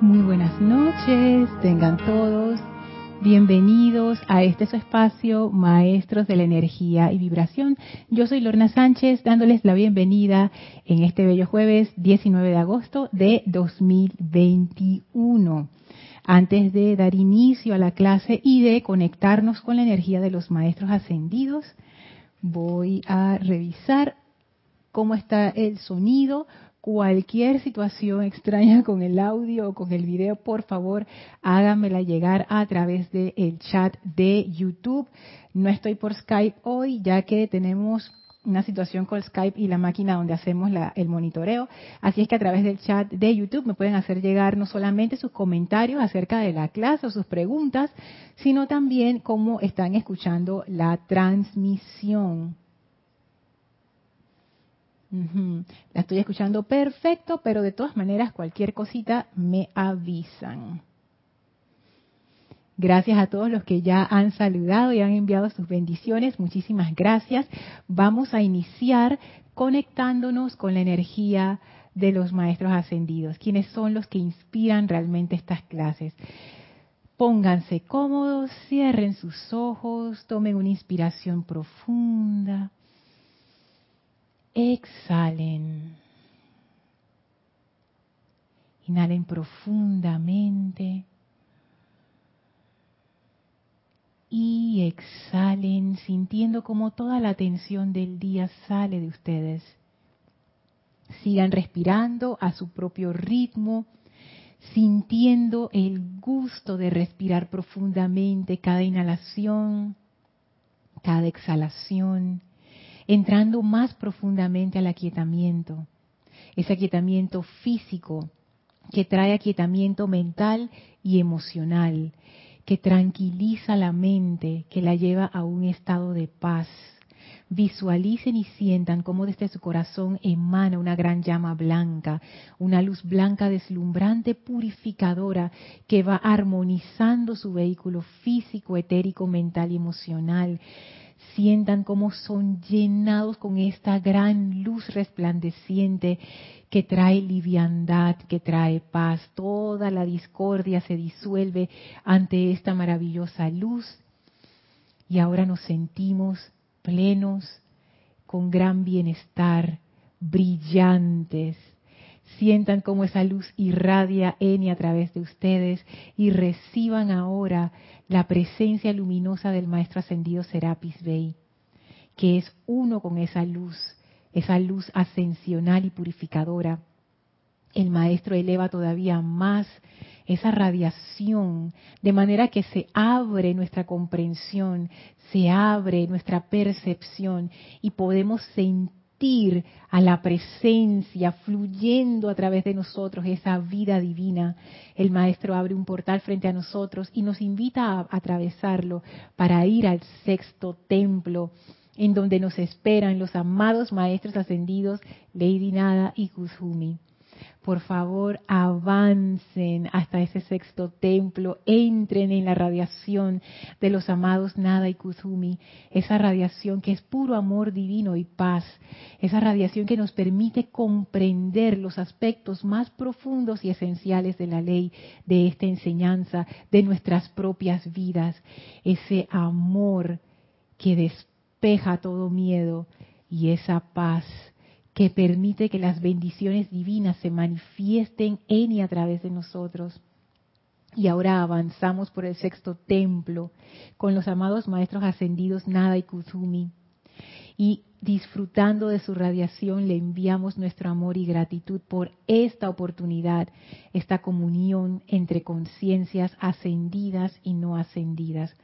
Muy buenas noches, tengan todos bienvenidos a este su espacio, Maestros de la Energía y Vibración. Yo soy Lorna Sánchez, dándoles la bienvenida en este bello jueves 19 de agosto de 2021. Antes de dar inicio a la clase y de conectarnos con la energía de los Maestros Ascendidos, voy a revisar cómo está el sonido cualquier situación extraña con el audio o con el video, por favor, háganmela llegar a través del chat de YouTube. No estoy por Skype hoy, ya que tenemos una situación con Skype y la máquina donde hacemos el monitoreo. Así es que a través del chat de YouTube me pueden hacer llegar no solamente sus comentarios acerca de la clase o sus preguntas, sino también cómo están escuchando la transmisión. La estoy escuchando perfecto, pero de todas maneras cualquier cosita me avisan. Gracias a todos los que ya han saludado y han enviado sus bendiciones. Muchísimas gracias. Vamos a iniciar conectándonos con la energía de los maestros ascendidos, quienes son los que inspiran realmente estas clases. Pónganse cómodos, cierren sus ojos, tomen una inspiración profunda. Exhalen. Inhalen profundamente. Y exhalen sintiendo como toda la tensión del día sale de ustedes. Sigan respirando a su propio ritmo, sintiendo el gusto de respirar profundamente cada inhalación, cada exhalación entrando más profundamente al aquietamiento, ese aquietamiento físico que trae aquietamiento mental y emocional, que tranquiliza la mente, que la lleva a un estado de paz. Visualicen y sientan cómo desde su corazón emana una gran llama blanca, una luz blanca deslumbrante, purificadora, que va armonizando su vehículo físico, etérico, mental y emocional, sientan cómo son llenados con esta gran luz resplandeciente que trae liviandad, que trae paz. Toda la discordia se disuelve ante esta maravillosa luz y ahora nos sentimos plenos, con gran bienestar, brillantes. Sientan cómo esa luz irradia en a través de ustedes y reciban ahora la presencia luminosa del Maestro Ascendido Serapis Bey, que es uno con esa luz, esa luz ascensional y purificadora. El Maestro eleva todavía más esa radiación, de manera que se abre nuestra comprensión, se abre nuestra percepción y podemos sentir a la presencia fluyendo a través de nosotros esa vida divina. El Maestro abre un portal frente a nosotros y nos invita a atravesarlo para ir al sexto templo en donde nos esperan los amados Maestros ascendidos Lady Nada y Kuzumi por favor avancen hasta ese sexto templo, entren en la radiación de los amados Nada y Kuzumi, esa radiación que es puro amor divino y paz, esa radiación que nos permite comprender los aspectos más profundos y esenciales de la ley, de esta enseñanza, de nuestras propias vidas, ese amor que despeja todo miedo y esa paz que permite que las bendiciones divinas se manifiesten en y a través de nosotros. Y ahora avanzamos por el sexto templo con los amados maestros ascendidos Nada y Kuzumi. Y disfrutando de su radiación le enviamos nuestro amor y gratitud por esta oportunidad, esta comunión entre conciencias ascendidas y no ascendidas.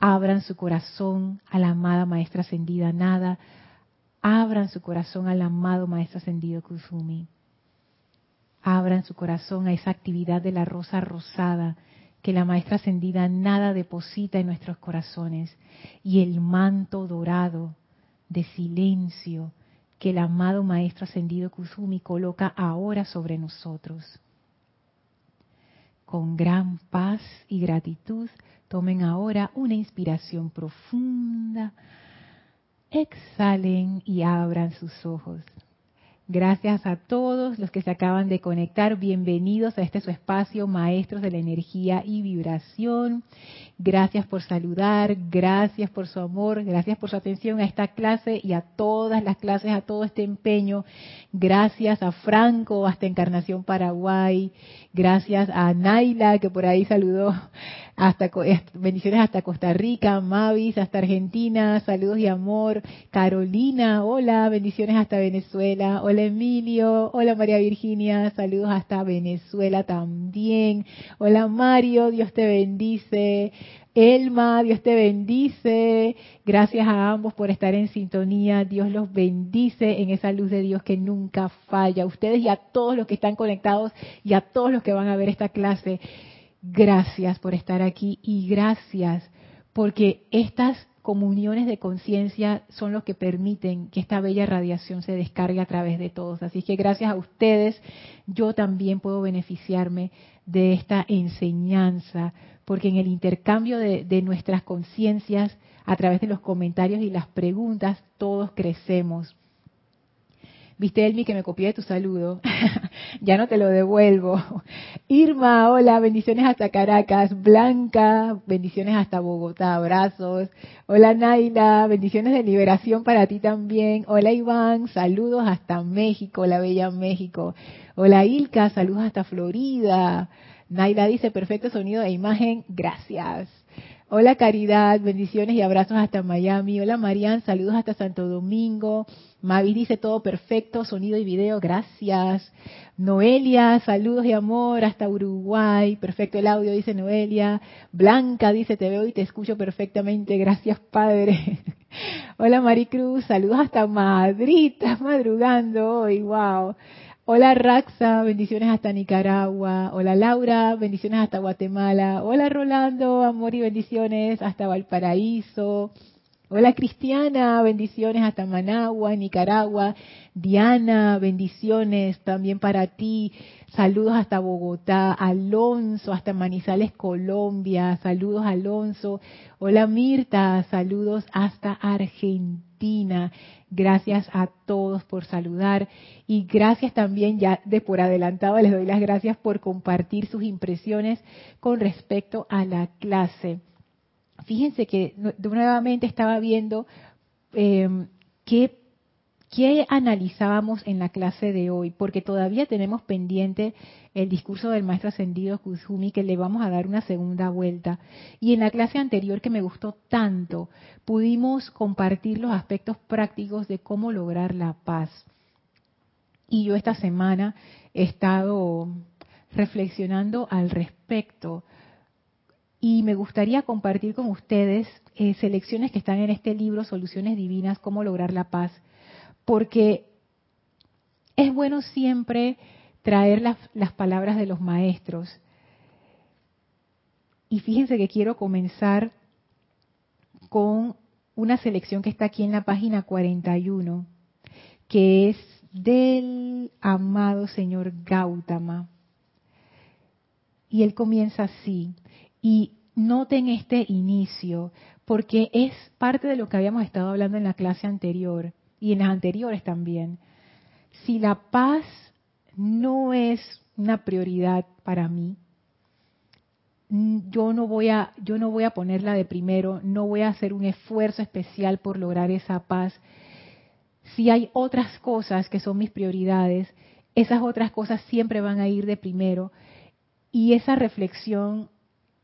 Abran su corazón a la amada maestra ascendida Nada, Abran su corazón al amado Maestro Ascendido Kusumi. Abran su corazón a esa actividad de la rosa rosada que la Maestra Ascendida nada deposita en nuestros corazones y el manto dorado de silencio que el amado Maestro Ascendido Kusumi coloca ahora sobre nosotros. Con gran paz y gratitud, tomen ahora una inspiración profunda Exhalen y abran sus ojos. Gracias a todos los que se acaban de conectar. Bienvenidos a este su espacio, Maestros de la Energía y Vibración. Gracias por saludar, gracias por su amor, gracias por su atención a esta clase y a todas las clases, a todo este empeño. Gracias a Franco hasta Encarnación Paraguay. Gracias a Naila que por ahí saludó hasta bendiciones hasta Costa Rica, Mavis hasta Argentina, saludos y amor, Carolina, hola, bendiciones hasta Venezuela, hola Emilio, hola María Virginia, saludos hasta Venezuela también, hola Mario, Dios te bendice, Elma, Dios te bendice. Gracias a ambos por estar en sintonía. Dios los bendice en esa luz de Dios que nunca falla. Ustedes y a todos los que están conectados y a todos los que van a ver esta clase. Gracias por estar aquí y gracias porque estas comuniones de conciencia son los que permiten que esta bella radiación se descargue a través de todos. Así que gracias a ustedes yo también puedo beneficiarme de esta enseñanza, porque en el intercambio de, de nuestras conciencias, a través de los comentarios y las preguntas, todos crecemos. Viste, Elmi, que me copié de tu saludo. ya no te lo devuelvo. Irma, hola, bendiciones hasta Caracas. Blanca, bendiciones hasta Bogotá, abrazos. Hola, Naila, bendiciones de liberación para ti también. Hola, Iván, saludos hasta México, la bella México. Hola, Ilka, saludos hasta Florida. Naila dice, perfecto sonido e imagen, gracias. Hola Caridad, bendiciones y abrazos hasta Miami. Hola Marian, saludos hasta Santo Domingo. Mavis dice todo perfecto, sonido y video, gracias. Noelia, saludos y amor hasta Uruguay. Perfecto el audio, dice Noelia. Blanca dice, te veo y te escucho perfectamente, gracias Padre. Hola Maricruz, saludos hasta Madrid, madrugando hoy, wow. Hola Raxa, bendiciones hasta Nicaragua. Hola Laura, bendiciones hasta Guatemala. Hola Rolando, amor y bendiciones hasta Valparaíso. Hola Cristiana, bendiciones hasta Managua, Nicaragua. Diana, bendiciones también para ti. Saludos hasta Bogotá. Alonso, hasta Manizales, Colombia. Saludos Alonso. Hola Mirta, saludos hasta Argentina. Gracias a todos por saludar y gracias también ya de por adelantado les doy las gracias por compartir sus impresiones con respecto a la clase. Fíjense que nuevamente estaba viendo eh, qué ¿Qué analizábamos en la clase de hoy? Porque todavía tenemos pendiente el discurso del maestro ascendido Kuzumi que le vamos a dar una segunda vuelta. Y en la clase anterior que me gustó tanto, pudimos compartir los aspectos prácticos de cómo lograr la paz. Y yo esta semana he estado reflexionando al respecto y me gustaría compartir con ustedes eh, selecciones que están en este libro, Soluciones Divinas, cómo lograr la paz porque es bueno siempre traer las, palabras de los maestros. Y fíjense que quiero comenzar con una selección que está aquí en la página 41, que es del amado señor Gautama. Y él comienza así. Y noten este inicio, porque es parte de lo que habíamos estado hablando en la clase anterior y en las anteriores también, si la paz no es una prioridad para mí, yo no voy a yo no voy a ponerla de primero, no voy a hacer un esfuerzo especial por lograr esa paz. Si hay otras cosas que son mis prioridades, esas otras cosas siempre van a ir de primero y esa reflexión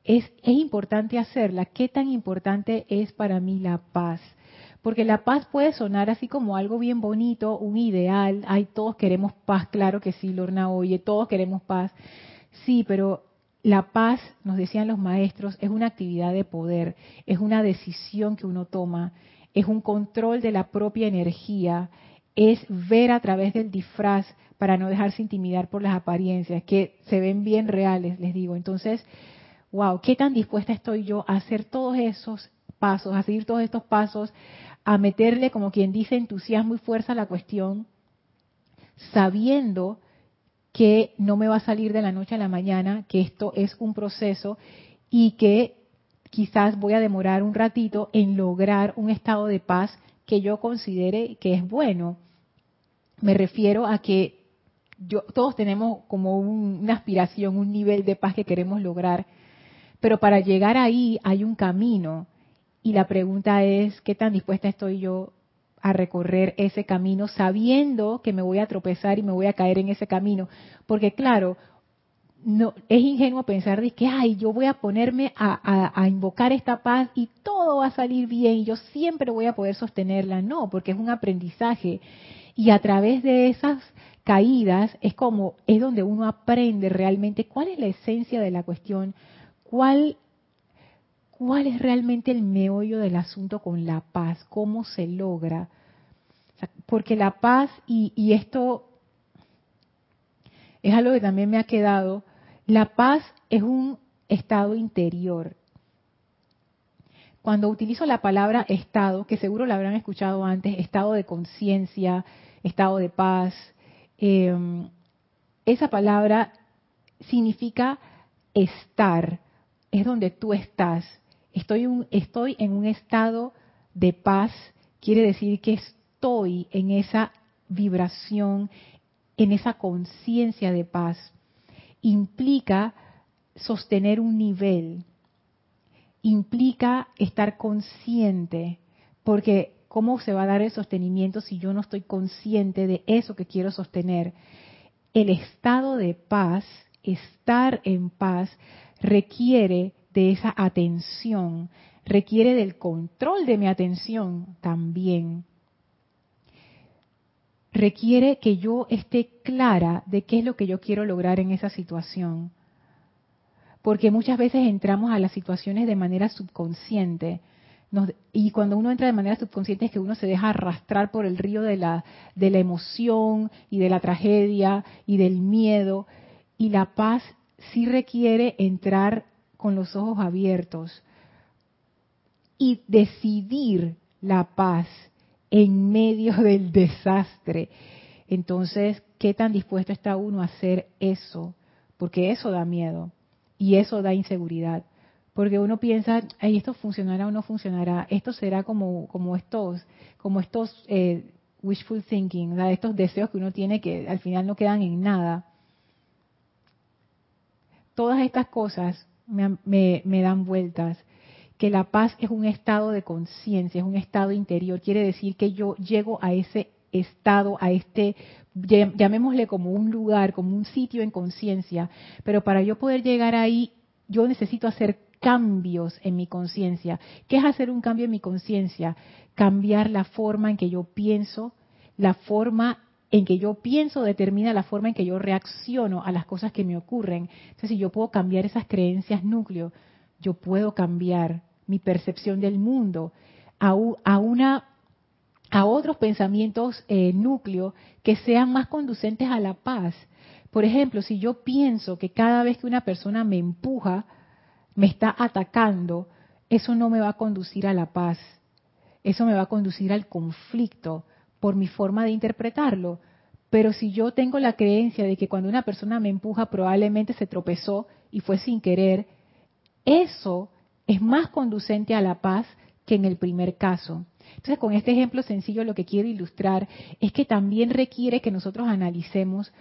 es, es importante hacerla. ¿Qué tan importante es para mí la paz? Porque la paz puede sonar así como algo bien bonito, un ideal. Ay, todos queremos paz, claro que sí, Lorna, oye, todos queremos paz. Sí, pero la paz, nos decían los maestros, es una actividad de poder, es una decisión que uno toma, es un control de la propia energía, es ver a través del disfraz para no dejarse intimidar por las apariencias, que se ven bien reales, les digo. Entonces, wow, ¿qué tan dispuesta estoy yo a hacer todos esos pasos, a seguir todos estos pasos, a meterle, como quien dice, entusiasmo y fuerza a la cuestión, sabiendo que no me va a salir de la noche a la mañana, que esto es un proceso y que quizás voy a demorar un ratito en lograr un estado de paz que yo considere que es bueno. Me refiero a que yo, todos tenemos como una aspiración, un nivel de paz que queremos lograr, pero para llegar ahí hay un camino y la pregunta es, ¿qué tan dispuesta estoy yo a recorrer ese camino sabiendo que me voy a tropezar y me voy a caer en ese camino? Porque claro, no es ingenuo pensar de que, ay, yo voy a ponerme a, a, invocar esta paz y todo va a salir bien y yo siempre voy a poder sostenerla. No, porque es un aprendizaje. Y a través de esas caídas es como, es donde uno aprende realmente cuál es la esencia de la cuestión, cuál, cuál es realmente el meollo del asunto con la paz, cómo se logra. porque la paz, y, esto es algo que también me ha quedado, la paz es un estado interior. Cuando utilizo la palabra estado, que seguro la habrán escuchado antes, estado de conciencia, estado de paz, em, esa palabra significa estar, es donde tú estás. Estoy, en un estado de paz, quiere decir que estoy en esa vibración, en esa conciencia de paz implica sostener un nivel, implica estar consciente, porque ¿cómo se va a dar el sostenimiento si yo no estoy consciente de eso que quiero sostener? El estado de paz, estar en paz, requiere de esa atención, requiere del control de mi atención también requiere que yo esté clara de qué es lo que yo quiero lograr en esa situación. Porque muchas veces entramos a las situaciones de manera subconsciente. y cuando uno entra de manera subconsciente es que uno se deja arrastrar por el río de la, de la emoción y de la tragedia y del miedo. Y la paz sí requiere entrar con los ojos abiertos y decidir la paz en medio del desastre. Entonces, ¿qué tan dispuesto está uno a hacer eso? Porque eso da miedo y eso da inseguridad. Porque uno piensa, Ay, esto funcionará o no funcionará, esto será como, estos, como estos eh, wishful thinking, estos deseos que uno tiene que al final no quedan en nada. Todas estas cosas me dan vueltas que la paz es un estado de conciencia, es un estado interior. Quiere decir que yo llego a ese estado, a este, llamémosle como un lugar, como un sitio en conciencia, pero para yo poder llegar ahí, yo necesito hacer cambios en mi conciencia. ¿Qué es hacer un cambio en mi conciencia? Cambiar la forma en que yo pienso, la forma en que yo pienso determina la forma en que yo reacciono a las cosas que me ocurren. Entonces, si yo puedo cambiar esas creencias núcleo, yo puedo cambiar mi percepción del mundo a, una a otros pensamientos eh, núcleo que sean más conducentes a la paz. Por ejemplo, si yo pienso que cada vez que una persona me empuja, me está atacando, eso no me va a conducir a la paz. Eso me va a conducir al conflicto por mi forma de interpretarlo. Pero si yo tengo la creencia de que cuando una persona me empuja probablemente se tropezó y fue sin querer, eso es más conducente a la paz que en el primer caso. Entonces, con este ejemplo sencillo lo que quiero ilustrar es que también requiere que nosotros analicemos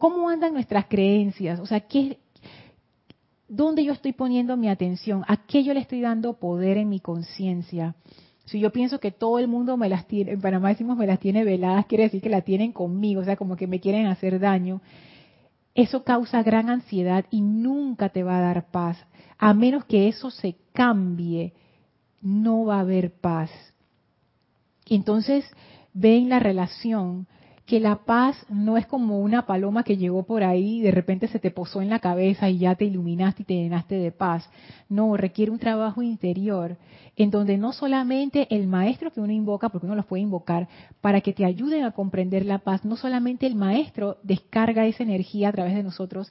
cómo andan nuestras creencias, o sea, qué, dónde yo estoy poniendo mi atención, a qué yo le estoy dando poder en mi conciencia. Si yo pienso que todo el mundo me las tiene, en Panamá decimos me las tiene veladas, quiere decir que la tienen conmigo, o sea, como que me quieren hacer daño. Eso causa gran ansiedad y nunca te va a dar paz. A menos que eso se cambie, no va a haber paz. Entonces, ven la relación que la paz no es como una paloma que llegó por ahí y de repente se te posó en la cabeza y ya te iluminaste y te llenaste de paz. No, requiere un trabajo interior en donde no solamente el maestro que uno invoca, porque uno los puede invocar, para que te ayuden a comprender la paz, no solamente el maestro descarga esa energía a través de nosotros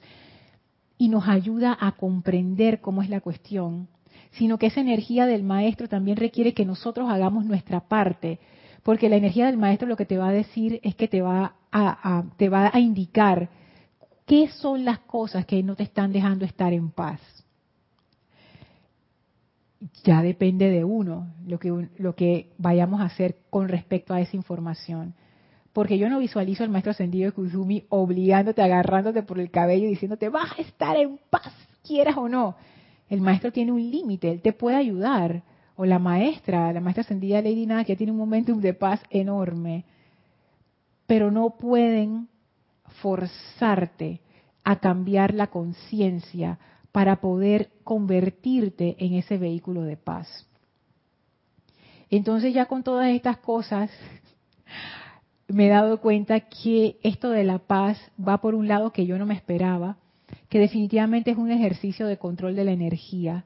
y nos ayuda a comprender cómo es la cuestión, sino que esa energía del maestro también requiere que nosotros hagamos nuestra parte porque la energía del maestro lo que te va a decir es que te va a, indicar qué son las cosas que no te están dejando estar en paz. Ya depende de uno lo que, lo que vayamos a hacer con respecto a esa información. porque yo no visualizo al maestro ascendido de Kuzumi obligándote, agarrándote por el cabello y diciéndote, vas a estar en paz, quieras o no. El maestro tiene un límite, él te puede ayudar. O la maestra, la maestra ascendida Lady Nada, que tiene un momentum de paz enorme. Pero no pueden forzarte a cambiar la conciencia para poder convertirte en ese vehículo de paz. Entonces ya con todas estas cosas me he dado cuenta que esto de la paz va por un lado que yo no me esperaba, que definitivamente es un ejercicio de control de la energía,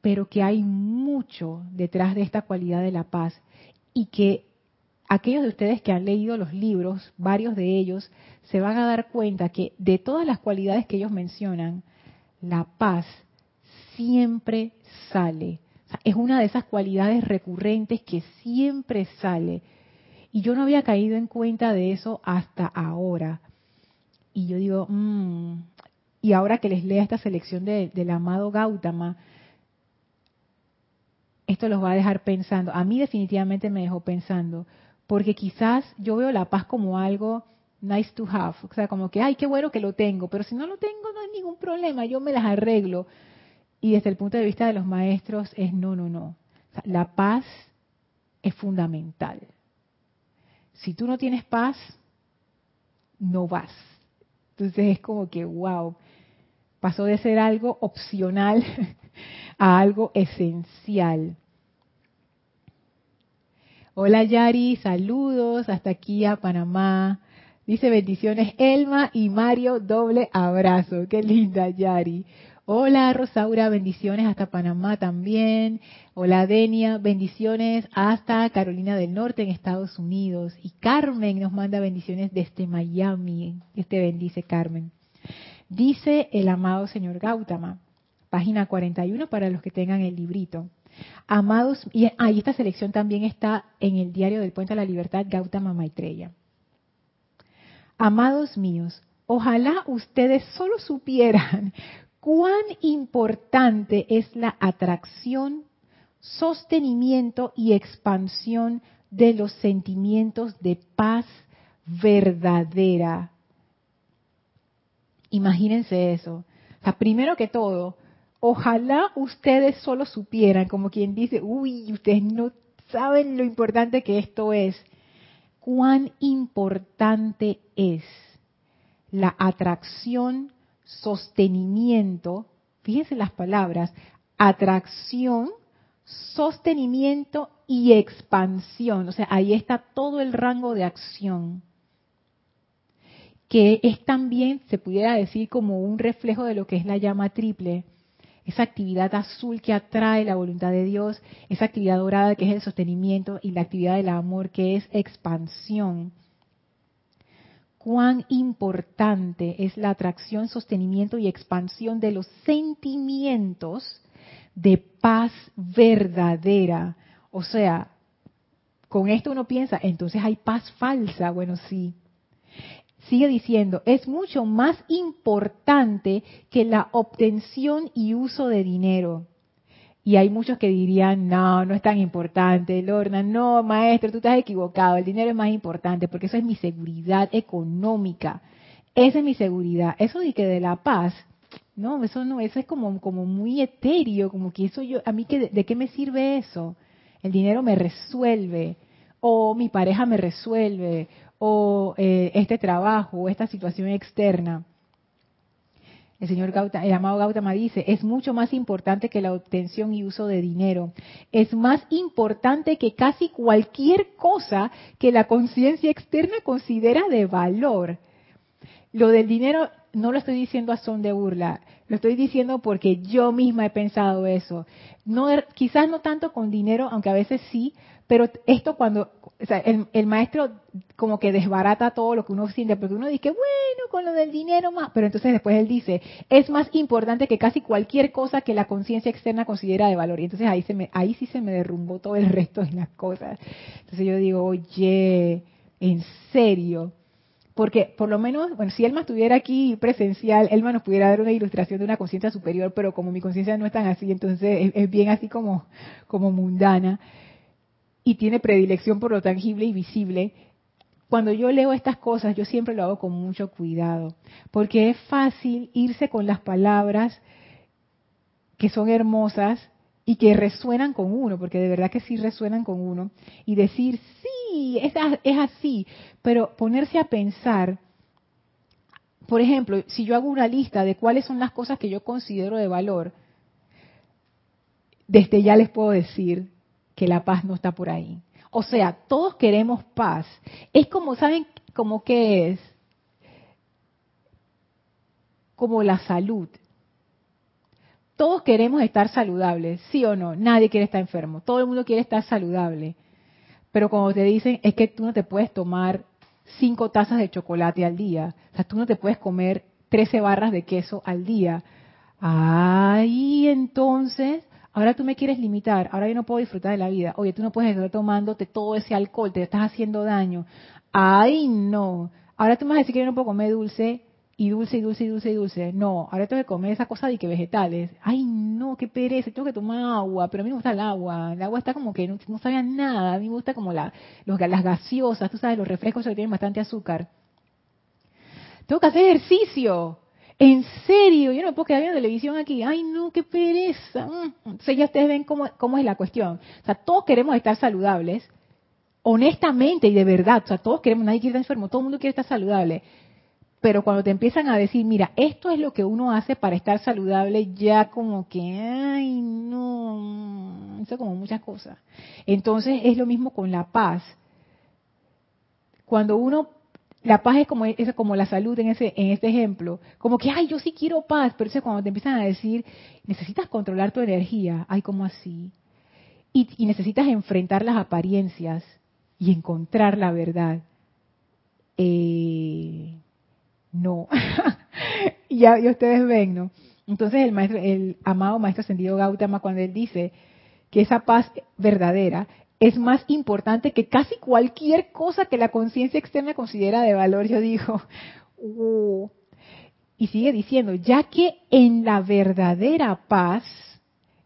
pero que hay mucho detrás de esta cualidad de la paz y que aquellos de ustedes que han leído los libros, varios de ellos, se van a dar cuenta que de todas las cualidades que ellos mencionan, la paz siempre sale. es una de esas cualidades recurrentes que siempre sale. Y yo no había caído en cuenta de eso hasta ahora. Y yo digo, mmm, y ahora que les lea esta selección del amado Gautama, esto los va a dejar pensando. A mí definitivamente me dejó pensando, porque quizás yo veo la paz como algo nice to have, o sea, como que, ay, qué bueno que lo tengo, pero si no lo tengo no hay ningún problema, yo me las arreglo. Y desde el punto de vista de los maestros es no, no, no. la paz es fundamental. Si tú no tienes paz, no vas. Entonces es como que, wow, pasó de ser algo opcional a algo esencial. Hola Yari, saludos hasta aquí a Panamá. Dice bendiciones Elma y Mario, doble abrazo. Qué linda Yari. Hola Rosaura, bendiciones hasta Panamá también. Hola Denia, bendiciones hasta Carolina del Norte en Estados Unidos. Y Carmen nos manda bendiciones desde Miami. Este bendice Carmen. Dice el amado señor Gautama, página 41 para los que tengan el librito. Amados, y ahí esta selección también está en el diario del Puente a la Libertad, Gautama Maitreya. Amados míos, ojalá ustedes solo supieran cuán importante es la atracción, sostenimiento y expansión de los sentimientos de paz verdadera. Imagínense eso. O sea, primero que todo, ojalá ustedes solo supieran, como quien dice, uy, ustedes no saben lo importante que esto es. Cuán importante es la atracción, sostenimiento, fíjense las palabras, atracción, sostenimiento y expansión. O sea, ahí está todo el rango de acción, que es también, se pudiera decir, como un reflejo de lo que es la llama triple. Esa actividad azul que atrae la voluntad de Dios, esa actividad dorada que es el sostenimiento y la actividad del amor que es expansión cuán importante es la atracción, sostenimiento y expansión de los sentimientos de paz verdadera. O sea, con esto uno piensa, entonces hay paz falsa. Bueno, sí. Sigue diciendo, es mucho más importante que la obtención y uso de dinero. Y hay muchos que dirían, no, no es tan importante, Lorna, no, maestro, tú estás equivocado, el dinero es más importante porque eso es mi seguridad económica, esa es mi seguridad. Eso de que de la paz, no, eso no, eso es como, como muy etéreo, como que eso yo, a mí, que, ¿de qué me sirve eso? El dinero me resuelve, o mi pareja me resuelve, o eh, este trabajo, o esta situación externa el señor Gautama, el amado Gautama dice, es mucho más importante que la obtención y uso de dinero. Es más importante que casi cualquier cosa que la conciencia externa considera de valor. Lo del dinero no lo estoy diciendo a son de burla, lo estoy diciendo porque yo misma he pensado eso. No, quizás no tanto con dinero, aunque a veces sí, pero esto cuando, o sea, el, maestro como que desbarata todo lo que uno siente, porque uno dice, bueno, con lo del dinero más, pero entonces después él dice, es más importante que casi cualquier cosa que la conciencia externa considera de valor. Y entonces ahí, se me, ahí sí se me derrumbó todo el resto de las cosas. Entonces yo digo, oye, en serio. Porque por lo menos, bueno, si Elma estuviera aquí presencial, Elma nos pudiera dar una ilustración de una conciencia superior, pero como mi conciencia no es tan así, entonces es, es bien así como, como mundana y tiene predilección por lo tangible y visible, cuando yo leo estas cosas, yo siempre lo hago con mucho cuidado, porque es fácil irse con las palabras que son hermosas y que resuenan con uno, porque de verdad que sí resuenan con uno, y decir, sí, es, es así, pero ponerse a pensar, por ejemplo, si yo hago una lista de cuáles son las cosas que yo considero de valor, desde ya les puedo decir que la paz no está por ahí. O sea, todos queremos paz. Es como, ¿saben cómo que es? Como la salud. Todos queremos estar saludables, ¿sí o no? Nadie quiere estar enfermo. Todo el mundo quiere estar saludable. Pero como te dicen, es que tú no te puedes tomar cinco tazas de chocolate al día. O sea, tú no te puedes comer 13 barras de queso al día. Ay, entonces, ahora tú me quieres limitar, ahora yo no puedo disfrutar de la vida. Oye, tú no puedes estar tomándote todo ese alcohol, te estás haciendo daño. Ay, no. Ahora tú me vas a decir que yo no puedo comer dulce y dulce y dulce y dulce y dulce. No, ahora tengo que comer esa cosa de que vegetales. Ay, no, qué pereza, tengo que tomar agua, pero a mí me gusta el agua. El agua está como que no, no sabía nada, a mí me gusta como la, los, las gaseosas, tú sabes, los refrescos que tienen bastante azúcar. Tengo que hacer ejercicio. En serio, yo no puedo quedar viendo televisión aquí. Ay, no, qué pereza. Mm. Entonces ya ustedes ven cómo, cómo es la cuestión. O sea, todos queremos estar saludables, honestamente y de verdad. O sea, todos queremos, nadie quiere estar enfermo, todo el mundo quiere estar saludable. Pero cuando te empiezan a decir, mira, esto es lo que uno hace para estar saludable, ya como que, ay, no, eso como muchas cosas. Entonces es lo mismo con la paz. Cuando uno la paz es como, como la salud en ese en este ejemplo. Como que, ay, yo sí quiero paz, pero eso cuando te empiezan a decir, necesitas controlar tu energía, ay, ¿cómo así? Y, necesitas enfrentar las apariencias y encontrar la verdad. Eh, no. ya, ya ustedes ven, ¿no? Entonces el maestro, el amado maestro ascendido Gautama, cuando él dice que esa paz verdadera es más importante que casi cualquier cosa que la conciencia externa considera de valor. Yo digo, uh". y sigue diciendo, ya que en la verdadera paz,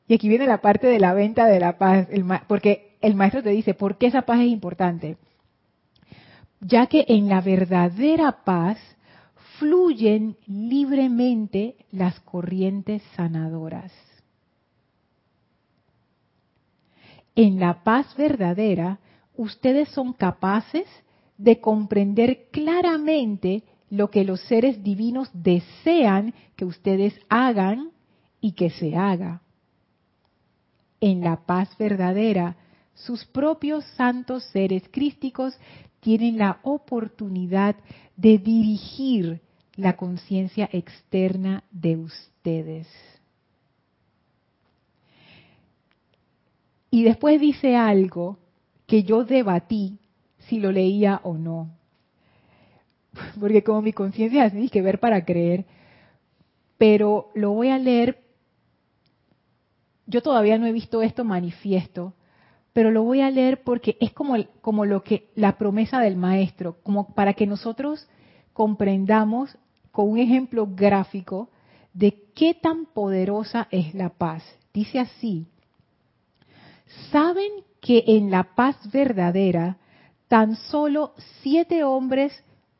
y aquí viene la parte de la venta de la paz, porque el maestro te dice, ¿por qué esa paz es importante? Ya que en la verdadera paz fluyen libremente las corrientes sanadoras. En la paz verdadera, ustedes son capaces de comprender claramente lo que los seres divinos desean que ustedes hagan y que se haga. En la paz verdadera, sus propios santos seres crísticos tienen la oportunidad de dirigir la conciencia externa de ustedes. Y después dice algo que yo debatí si lo leía o no. Porque como mi conciencia es que ver para creer, pero lo voy a leer. Yo todavía no he visto esto manifiesto, pero lo voy a leer porque es como, como lo que la promesa del maestro, como para que nosotros comprendamos con un ejemplo gráfico de qué tan poderosa es la paz. Dice así, ¿Saben que en la paz verdadera tan solo siete hombres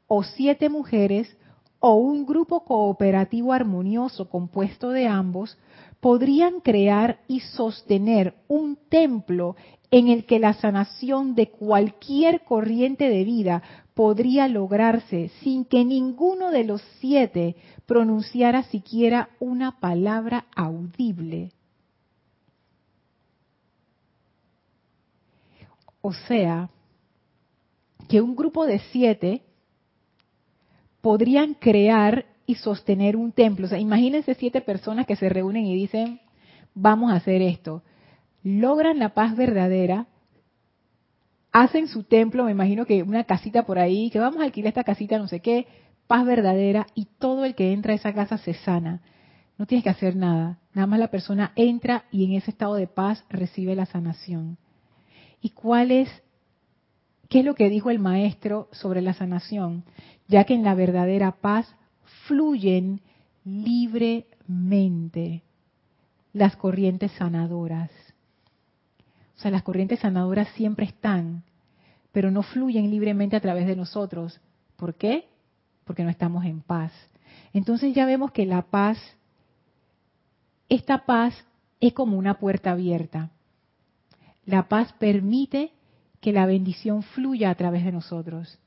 o siete mujeres o un grupo cooperativo armonioso compuesto de ambos podrían crear y sostener un templo en el que la sanación de cualquier corriente de vida podría lograrse sin que ninguno de los siete pronunciara siquiera una palabra audible. O sea, que un grupo de siete podrían crear y sostener un templo. O sea, imagínense siete personas que se reúnen y dicen, vamos a hacer esto. Logran la paz verdadera, hacen su templo, me imagino que una casita por ahí, que vamos a alquilar esta casita, no sé qué, paz verdadera, y todo el que entra a esa casa se sana. No tienes que hacer nada, nada más la persona entra y en ese estado de paz recibe la sanación. ¿Y cuál es, qué es lo que dijo el maestro sobre la sanación? Ya que en la verdadera paz fluyen libremente las corrientes sanadoras. O sea, las corrientes sanadoras siempre están, pero no fluyen libremente a través de nosotros. ¿Por qué? Porque no estamos en paz. Entonces ya vemos que la paz, esta paz es como una puerta abierta. La paz permite que la bendición fluya a través de nosotros.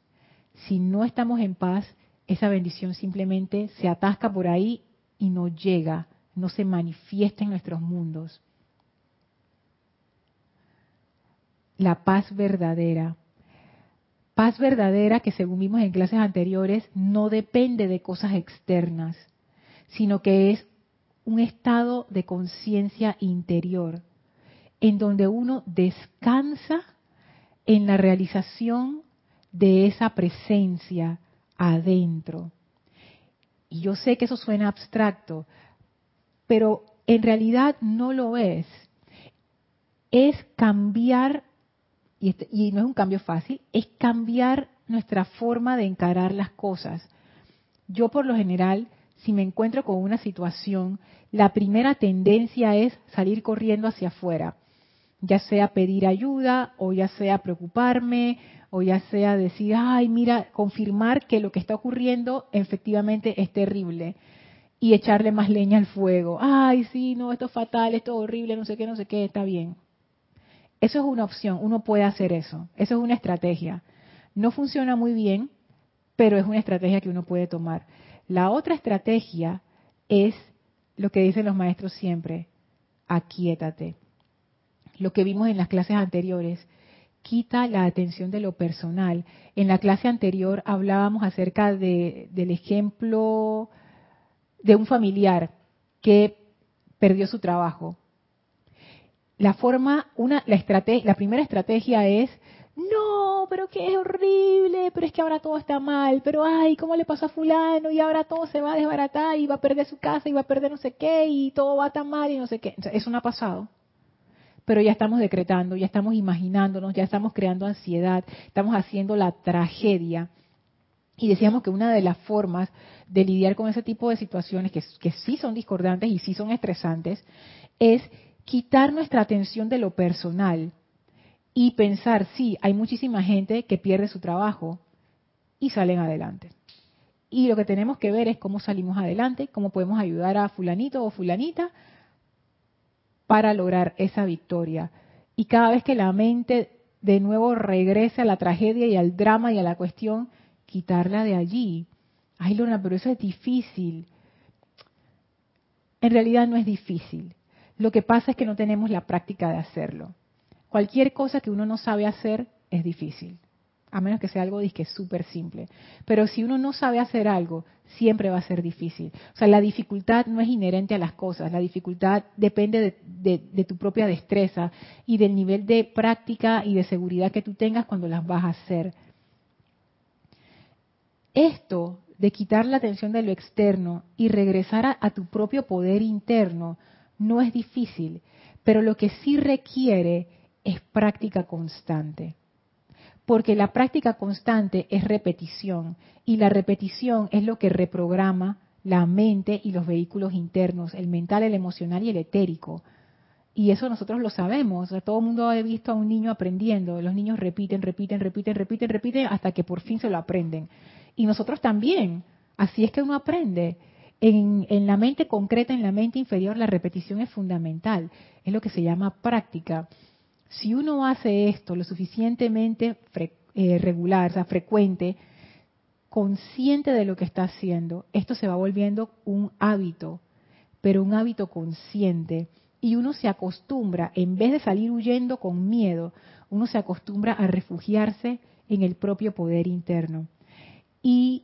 Si no estamos en paz, esa bendición simplemente se atasca por ahí y no llega, no se manifiesta en nuestros mundos. La paz verdadera. Paz verdadera que según vimos en clases anteriores no depende de cosas externas, sino que es un estado de conciencia interior, en donde uno descansa en la realización de esa presencia adentro. Y yo sé que eso suena abstracto, pero en realidad no lo es. Es cambiar, y, este, y no es un cambio fácil, es cambiar nuestra forma de encarar las cosas. Yo por lo general, si me encuentro con una situación, la primera tendencia es salir corriendo hacia afuera, ya sea pedir ayuda o ya sea preocuparme o ya sea decir, ay, mira, confirmar que lo que está ocurriendo efectivamente es terrible y echarle más leña al fuego. Ay, sí, no, esto es fatal, esto es horrible, no sé qué, no sé qué, está bien. Eso es una opción, uno puede hacer eso, eso es una estrategia. No funciona muy bien, pero es una estrategia que uno puede tomar. La otra estrategia es lo que dicen los maestros siempre, aquíétate. Lo que vimos en las clases anteriores, quita la atención de lo personal. En la clase anterior hablábamos acerca de, del ejemplo de un familiar que perdió su trabajo. La forma, una, la, estrategia, la primera estrategia es, no, pero que es horrible, pero es que ahora todo está mal, pero ay, ¿cómo le pasó a fulano? Y ahora todo se va a desbaratar y va a perder su casa y va a perder no sé qué y todo va tan mal y no sé qué. eso no ha pasado. Pero ya estamos decretando, ya estamos imaginándonos, ya estamos creando ansiedad, estamos haciendo la tragedia y decíamos que una de las formas de lidiar con ese tipo de situaciones, que, sí son discordantes y sí son estresantes, es quitar nuestra atención de lo personal y pensar, sí, hay muchísima gente que pierde su trabajo y salen adelante. Y lo que tenemos que ver es cómo salimos adelante, cómo podemos ayudar a fulanito o fulanita para lograr esa victoria. Y cada vez que la mente de nuevo regrese a la tragedia y al drama y a la cuestión, quitarla de allí. Ay, Lorna, pero eso es difícil. En realidad no es difícil. Lo que pasa es que no tenemos la práctica de hacerlo. Cualquier cosa que uno no sabe hacer es difícil, a menos que sea algo que es súper simple. Pero si uno no sabe hacer algo, siempre va a ser difícil. O sea, la dificultad no es inherente a las cosas, la dificultad depende de tu propia destreza y del nivel de práctica y de seguridad que tú tengas cuando las vas a hacer. Esto de quitar la atención de lo externo y regresar a, tu propio poder interno no es difícil, pero lo que sí requiere es práctica constante. Porque la práctica constante es repetición y la repetición es lo que reprograma la mente y los vehículos internos, el mental, el emocional y el etérico. Y eso nosotros lo sabemos. todo el mundo ha visto a un niño aprendiendo. Los niños repiten, repiten, repiten, repiten, repiten hasta que por fin se lo aprenden y nosotros también. Así es que uno aprende. En, la mente concreta, en la mente inferior, la repetición es fundamental. Es lo que se llama práctica. Si uno hace esto lo suficientemente eh, regular, o sea, frecuente, consciente de lo que está haciendo, esto se va volviendo un hábito, pero un hábito consciente. Y uno se acostumbra, en vez de salir huyendo con miedo, uno se acostumbra a refugiarse en el propio poder interno. Y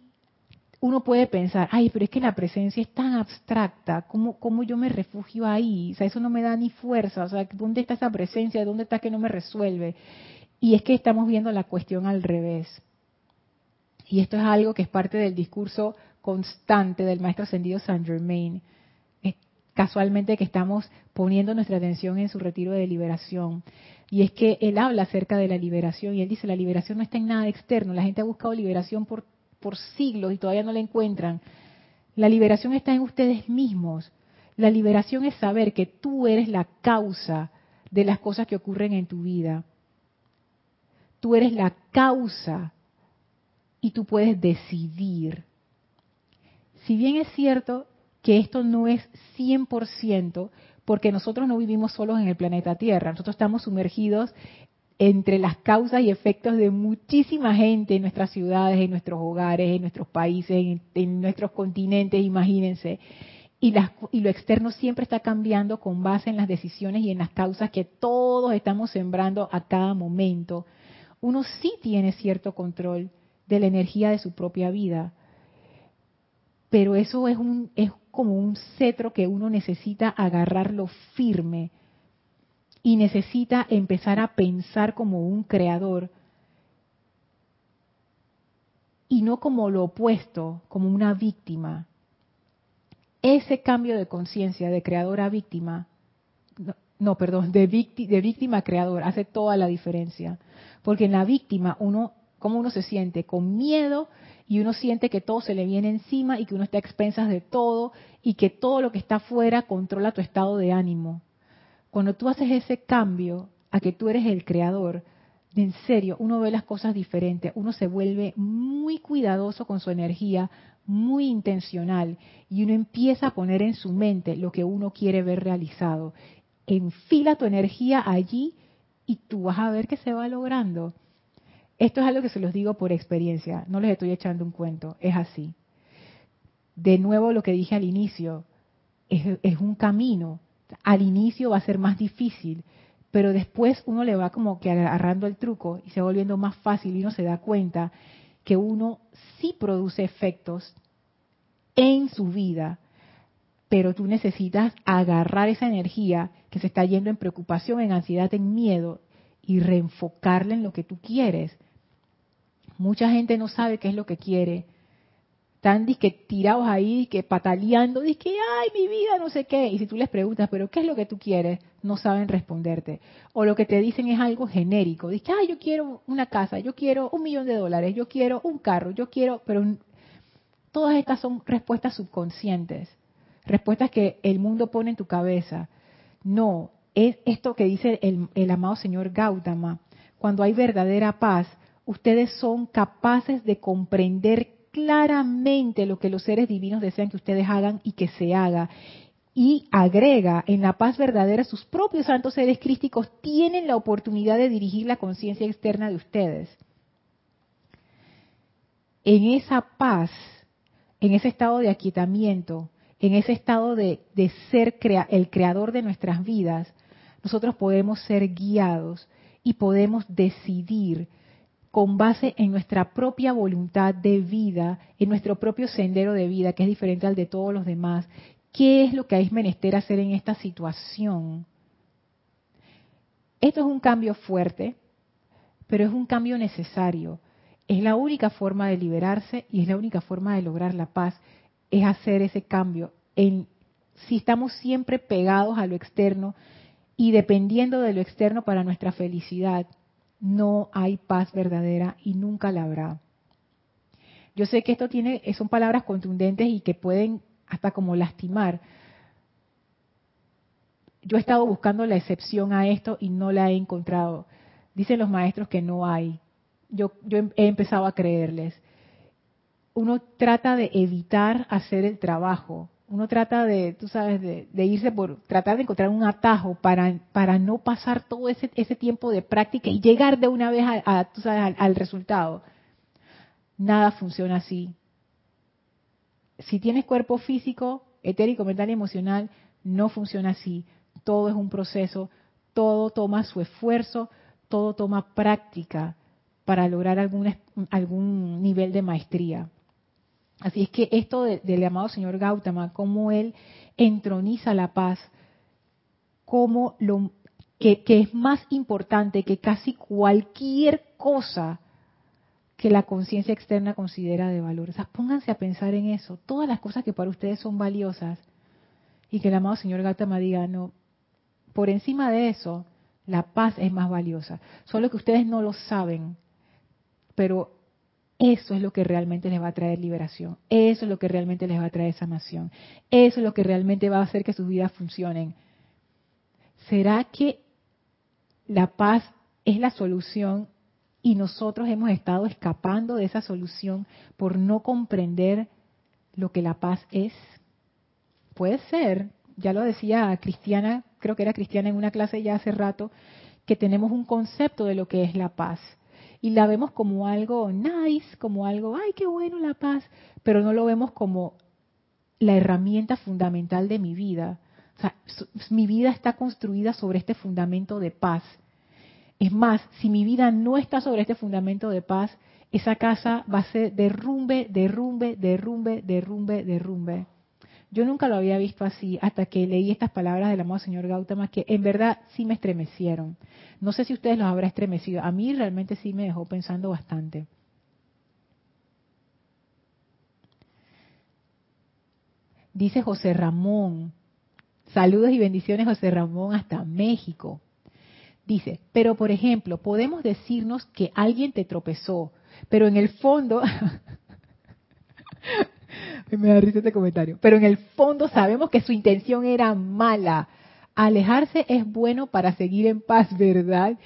uno puede pensar, ay, pero es que la presencia es tan abstracta, ¿cómo, ¿cómo, yo me refugio ahí? O sea, eso no me da ni fuerza, o sea, ¿dónde está esa presencia? ¿Dónde está que no me resuelve? Y es que estamos viendo la cuestión al revés. Y esto es algo que es parte del discurso constante del maestro ascendido Saint Germain. Es casualmente que estamos poniendo nuestra atención en su retiro de liberación. Y es que él habla acerca de la liberación y él dice, la liberación no está en nada externo. La gente ha buscado liberación por por siglos y todavía no la encuentran. La liberación está en ustedes mismos. La liberación es saber que tú eres la causa de las cosas que ocurren en tu vida. Tú eres la causa y tú puedes decidir. Si bien es cierto que esto no es 100%, porque nosotros no vivimos solos en el planeta Tierra, nosotros estamos sumergidos entre las causas y efectos de muchísima gente en nuestras ciudades, en nuestros hogares, en nuestros países, en, nuestros continentes, imagínense. Y, y, lo externo siempre está cambiando con base en las decisiones y en las causas que todos estamos sembrando a cada momento. Uno sí tiene cierto control de la energía de su propia vida. Pero eso es, un, es como un cetro que uno necesita agarrarlo firme y necesita empezar a pensar como un creador y no como lo opuesto, como una víctima. Ese cambio de conciencia de creador a víctima, no, perdón, de, de víctima a creador, hace toda la diferencia. Porque en la víctima uno cómo uno se siente con miedo y uno siente que todo se le viene encima y que uno está a expensas de todo y que todo lo que está afuera controla tu estado de ánimo. Cuando tú haces ese cambio a que tú eres el creador, en serio, uno ve las cosas diferentes, uno se vuelve muy cuidadoso con su energía, muy intencional y uno empieza a poner en su mente lo que uno quiere ver realizado. Enfila tu energía allí y tú vas a ver que se va logrando. Esto es algo que se los digo por experiencia, no les estoy echando un cuento, es así. De nuevo lo que dije al inicio, es, un camino. Al inicio va a ser más difícil, pero después uno le va como que agarrando el truco y se va volviendo más fácil y uno se da cuenta que uno sí produce efectos en su vida, pero tú necesitas agarrar esa energía que se está yendo en preocupación, en ansiedad, en miedo y reenfocarla en lo que tú quieres. Mucha gente no sabe qué es lo que quiere. Están que tirados ahí, que pataleando, que ay, mi vida, no sé qué. Y si tú les preguntas, pero ¿qué es lo que tú quieres? No saben responderte. O lo que te dicen es algo genérico. Dice, ay, yo quiero una casa, yo quiero un millón de dólares, yo quiero un carro, yo quiero, pero todas estas son respuestas subconscientes, respuestas que el mundo pone en tu cabeza. No, es esto que dice el, el amado señor Gautama. Cuando hay verdadera paz, ustedes son capaces de comprender claramente lo que los seres divinos desean que ustedes hagan y que se haga. Y agrega, en la paz verdadera, sus propios santos seres crísticos tienen la oportunidad de dirigir la conciencia externa de ustedes. En esa paz, en ese estado de aquietamiento, en ese estado de, ser el creador de nuestras vidas, nosotros podemos ser guiados y podemos decidir con base en nuestra propia voluntad de vida, en nuestro propio sendero de vida, que es diferente al de todos los demás. ¿Qué es lo que hay menester hacer en esta situación? Esto es un cambio fuerte, pero es un cambio necesario. Es la única forma de liberarse y es la única forma de lograr la paz, es hacer ese cambio. En, si estamos siempre pegados a lo externo y dependiendo de lo externo para nuestra felicidad, no hay paz verdadera y nunca la habrá. Yo sé que esto tiene, son palabras contundentes y que pueden hasta como lastimar. Yo he estado buscando la excepción a esto y no la he encontrado. Dicen los maestros que no hay. Yo, yo he empezado a creerles. Uno trata de evitar hacer el trabajo, uno trata de, tú sabes, de, irse por tratar de encontrar un atajo para, para no pasar todo ese, ese tiempo de práctica y llegar de una vez a, tú sabes, al, resultado. Nada funciona así. Si tienes cuerpo físico, etérico, mental y emocional, no funciona así. Todo es un proceso, todo toma su esfuerzo, todo toma práctica para lograr algún, algún nivel de maestría. Así es que esto del amado señor Gautama, cómo él entroniza la paz, como lo que, es más importante que casi cualquier cosa que la conciencia externa considera de valor. O sea, pónganse a pensar en eso. Todas las cosas que para ustedes son valiosas y que el amado señor Gautama diga, no, por encima de eso, la paz es más valiosa. Solo que ustedes no lo saben, pero eso es lo que realmente les va a traer liberación. Eso es lo que realmente les va a traer sanación. Eso es lo que realmente va a hacer que sus vidas funcionen. ¿Será que la paz es la solución y nosotros hemos estado escapando de esa solución por no comprender lo que la paz es. Puede ser, ya lo decía Cristiana, creo que era Cristiana en una clase ya hace rato, que tenemos un concepto de lo que es la paz. Y la vemos como algo nice, como algo, ay, qué bueno la paz, pero no lo vemos como la herramienta fundamental de mi vida. O sea, mi vida está construida sobre este fundamento de paz. Es más, si mi vida no está sobre este fundamento de paz, esa casa va a ser derrumbe, derrumbe, derrumbe, derrumbe, derrumbe. Yo nunca lo había visto así hasta que leí estas palabras del amado señor Gautama que en verdad sí me estremecieron. No sé si ustedes los habrá estremecido. A mí realmente sí me dejó pensando bastante. Dice José Ramón. Saludos y bendiciones José Ramón hasta México. Dice, pero por ejemplo, podemos decirnos que alguien te tropezó, pero en el fondo me da risa este comentario. Pero en el fondo sabemos que su intención era mala. Alejarse es bueno para seguir en paz, ¿verdad?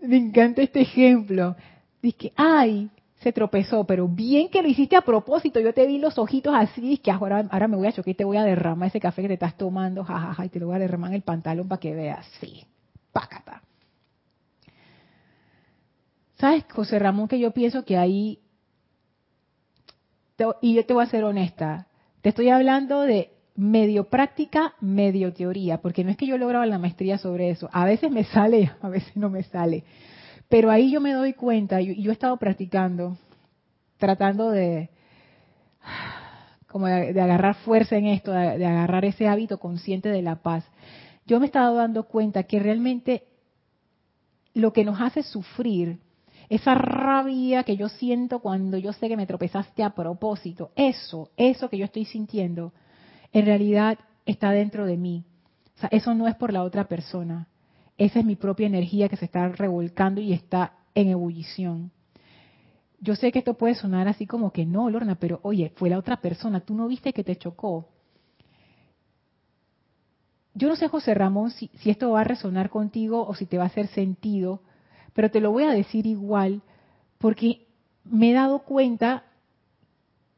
Me encanta este ejemplo. Dice que, ay, se tropezó, pero bien que lo hiciste a propósito. Yo te vi los ojitos así, que ahora, me voy a chocar y te voy a derramar ese café que te estás tomando, jajaja, y te lo voy a derramar en el pantalón para que veas. Sí, pácata. ¿Sabes, José Ramón, que yo pienso que ahí y yo te voy a ser honesta, te estoy hablando de medio práctica, medio teoría, porque no es que yo lograba la maestría sobre eso, a veces me sale, a veces no me sale, pero ahí yo me doy cuenta, y yo, he estado practicando, tratando de como de, agarrar fuerza en esto, de agarrar ese hábito consciente de la paz. Yo me he estado dando cuenta que realmente lo que nos hace sufrir esa rabia que yo siento cuando yo sé que me tropezaste a propósito, eso, eso que yo estoy sintiendo, en realidad está dentro de mí. O sea, eso no es por la otra persona. Esa es mi propia energía que se está revolcando y está en ebullición. Yo sé que esto puede sonar así como que no, Lorna, pero oye, fue la otra persona, tú no viste que te chocó. Yo no sé, José Ramón, si, si esto va a resonar contigo o si te va a hacer sentido, pero te lo voy a decir igual porque me he dado cuenta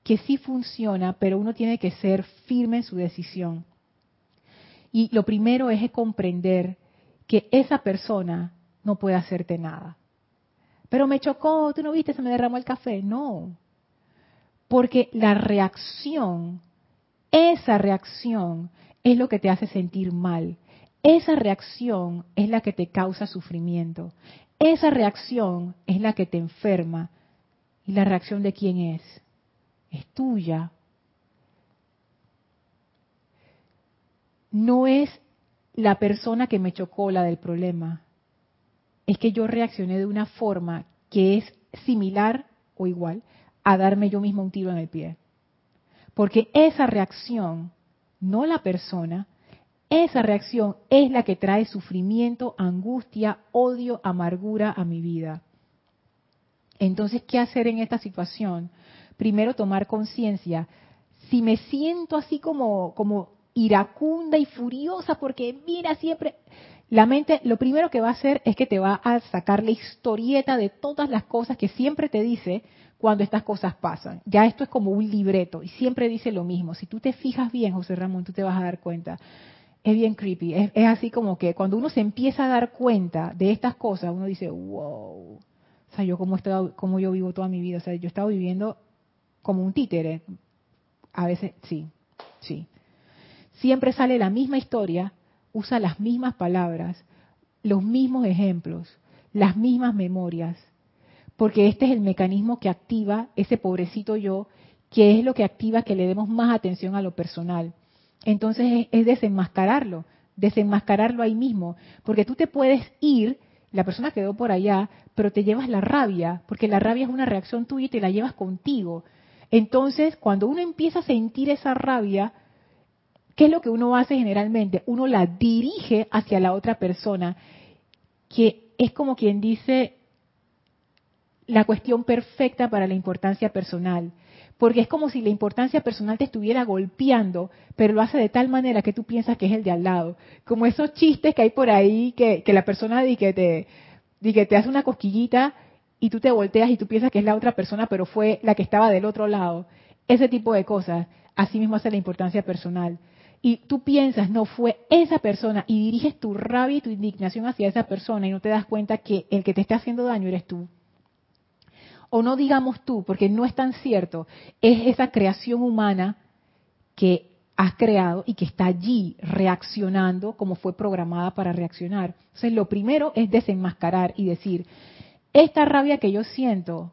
que sí funciona, pero uno tiene que ser firme en su decisión. Y lo primero es comprender que esa persona no puede hacerte nada. Pero me chocó, tú no viste, se me derramó el café. No, porque la reacción, esa reacción es lo que te hace sentir mal. Esa reacción es la que te causa sufrimiento. Esa reacción es la que te enferma. ¿Y la reacción de quién es? Es tuya. No es la persona que me chocó la del problema. Es que yo reaccioné de una forma que es similar o igual a darme yo mismo un tiro en el pie. Porque esa reacción, no la persona, esa reacción es la que trae sufrimiento, angustia, odio, amargura a mi vida. Entonces, ¿qué hacer en esta situación? Primero, tomar conciencia. Si me siento así como, como iracunda y furiosa porque mira siempre, la mente lo primero que va a hacer es que te va a sacar la historieta de todas las cosas que siempre te dice cuando estas cosas pasan. Ya esto es como un libreto y siempre dice lo mismo. Si tú te fijas bien, José Ramón, tú te vas a dar cuenta es bien creepy. Es, así como que cuando uno se empieza a dar cuenta de estas cosas, uno dice, wow. O sea, yo como, estado, como yo vivo toda mi vida. O sea, yo he estado viviendo como un títere. A veces, sí, sí. Siempre sale la misma historia, usa las mismas palabras, los mismos ejemplos, las mismas memorias. Porque este es el mecanismo que activa ese pobrecito yo, que es lo que activa que le demos más atención a lo personal entonces es, desenmascararlo, desenmascararlo ahí mismo, porque tú te puedes ir, la persona quedó por allá, pero te llevas la rabia, porque la rabia es una reacción tuya y te la llevas contigo. Entonces, cuando uno empieza a sentir esa rabia, ¿qué es lo que uno hace generalmente? Uno la dirige hacia la otra persona, que es como quien dice la cuestión perfecta para la importancia personal porque es como si la importancia personal te estuviera golpeando, pero lo hace de tal manera que tú piensas que es el de al lado. Como esos chistes que hay por ahí, que, la persona di que, te, que te hace una cosquillita y tú te volteas y tú piensas que es la otra persona, pero fue la que estaba del otro lado. Ese tipo de cosas, así mismo hace la importancia personal. Y tú piensas, no fue esa persona, y diriges tu rabia y tu indignación hacia esa persona y no te das cuenta que el que te está haciendo daño eres tú. O no digamos tú, porque no es tan cierto, es esa creación humana que has creado y que está allí reaccionando como fue programada para reaccionar. Entonces, lo primero es desenmascarar y decir, esta rabia que yo siento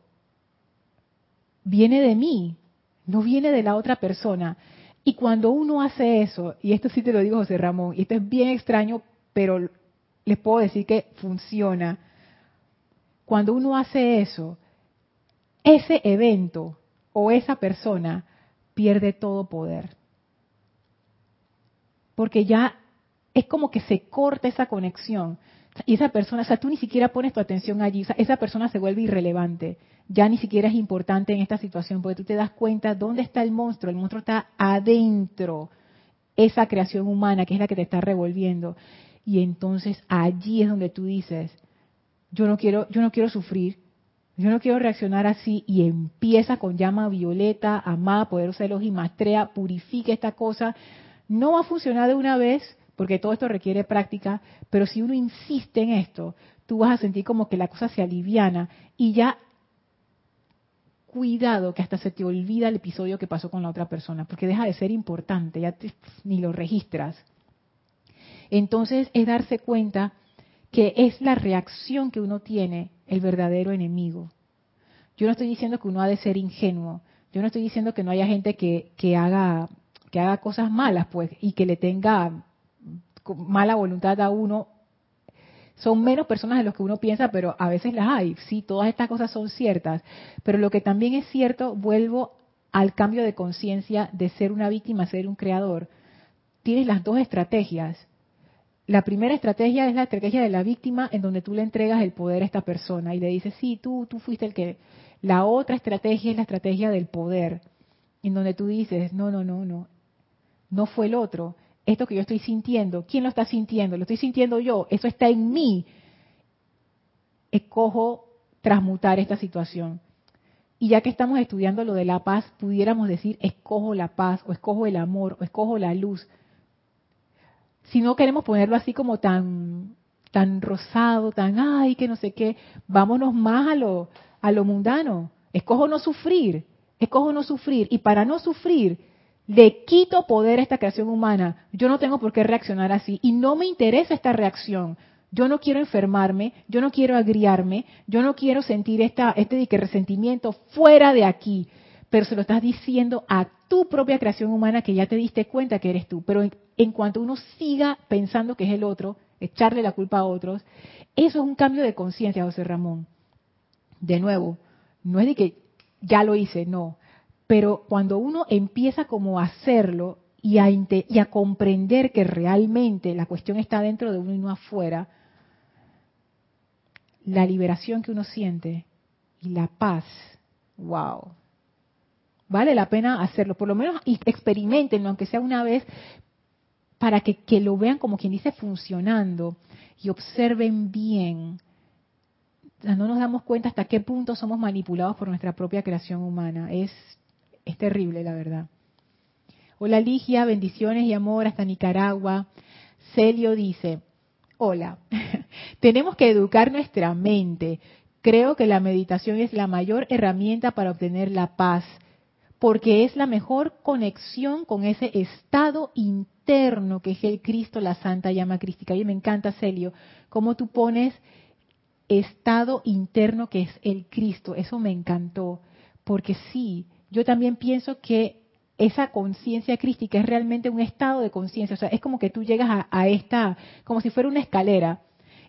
viene de mí, no viene de la otra persona. Y cuando uno hace eso, y esto sí te lo digo José Ramón, y esto es bien extraño, pero les puedo decir que funciona. Cuando uno hace eso, ese evento o esa persona pierde todo poder. Porque ya es como que se corta esa conexión. Y esa persona, o sea, tú ni siquiera pones tu atención allí, esa persona se vuelve irrelevante, ya ni siquiera es importante en esta situación, porque tú te das cuenta dónde está el monstruo, el monstruo está adentro, esa creación humana que es la que te está revolviendo. Y entonces allí es donde tú dices, yo no quiero, yo no quiero sufrir, yo no quiero reaccionar así y empieza con llama violeta, amada, poderosa de y mastrea, purifique esta cosa, no va a funcionar de una vez, porque todo esto requiere práctica, pero si uno insiste en esto, tú vas a sentir como que la cosa se aliviana y ya cuidado que hasta se te olvida el episodio que pasó con la otra persona, porque deja de ser importante, ya ni lo registras. Entonces es darse cuenta que es la reacción que uno tiene el verdadero enemigo. Yo no estoy diciendo que uno ha de ser ingenuo, yo no estoy diciendo que no haya gente que, haga que haga cosas malas, pues, y que le tenga mala voluntad a uno, son menos personas de los que uno piensa, pero a veces las hay. Sí, todas estas cosas son ciertas. Pero lo que también es cierto, vuelvo al cambio de conciencia de ser una víctima ser un creador. Tienes las dos estrategias. La primera estrategia es la estrategia de la víctima, en donde tú le entregas el poder a esta persona y le dices, sí, tú, tú fuiste el que. La otra estrategia es la estrategia del poder, en donde tú dices, no, no, no, no, no fue el otro. Esto que yo estoy sintiendo, ¿quién lo está sintiendo? Lo estoy sintiendo yo, eso está en mí. Escojo transmutar esta situación. Y ya que estamos estudiando lo de la paz, pudiéramos decir, escojo la paz, o escojo el amor, o escojo la luz. Si no queremos ponerlo así como tan, tan rosado, tan, ay, que no sé qué, vámonos más a lo, a lo mundano. Escojo no sufrir, escojo no sufrir. Y para no sufrir, le quito poder a esta creación humana, yo no tengo por qué reaccionar así y no me interesa esta reacción. Yo no quiero enfermarme, yo no quiero agriarme, yo no quiero sentir esta, este resentimiento fuera de aquí. Pero se lo estás diciendo a tu propia creación humana que ya te diste cuenta que eres tú. Pero en, cuanto uno siga pensando que es el otro, echarle la culpa a otros, eso es un cambio de conciencia, José Ramón. De nuevo, no es de que ya lo hice, no pero cuando uno empieza como a hacerlo y a, y a comprender que realmente la cuestión está dentro de uno y no afuera, la liberación que uno siente y la paz, wow. Vale la pena hacerlo, por lo menos experimentenlo, aunque sea una vez, para que, que lo vean como quien dice funcionando y observen bien. No nos damos cuenta hasta qué punto somos manipulados por nuestra propia creación humana. Es es terrible, la verdad. Hola Ligia, bendiciones y amor hasta Nicaragua. Celio dice, hola, tenemos que educar nuestra mente. Creo que la meditación es la mayor herramienta para obtener la paz, porque es la mejor conexión con ese estado interno que es el Cristo, la Santa Llama Crística. Y me encanta, Celio, cómo tú pones estado interno que es el Cristo. Eso me encantó, porque sí, yo también pienso que esa conciencia crística es realmente un estado de conciencia. O sea, es como que tú llegas a, esta, como si fuera una escalera,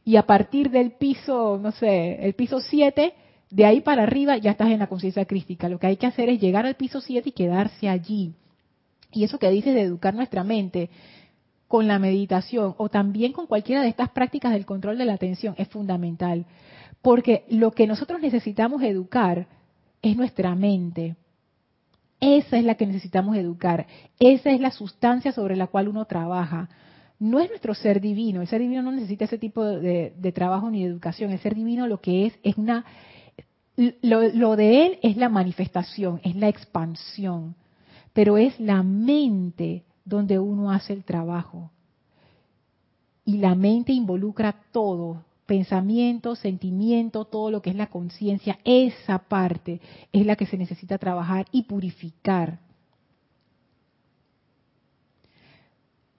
y a partir del piso, no sé, el piso 7, de ahí para arriba ya estás en la conciencia crística. Lo que hay que hacer es llegar al piso 7 y quedarse allí. Y eso que dices de educar nuestra mente con la meditación o también con cualquiera de estas prácticas del control de la atención es fundamental. Porque lo que nosotros necesitamos educar es nuestra mente. Esa es la que necesitamos educar. Esa es la sustancia sobre la cual uno trabaja. No es nuestro ser divino. El ser divino no necesita ese tipo de, trabajo ni de educación. El ser divino lo que es es una lo, de él es la manifestación, es la expansión, pero es la mente donde uno hace el trabajo. Y la mente involucra todo, pensamiento, sentimiento, todo lo que es la conciencia, esa parte es la que se necesita trabajar y purificar.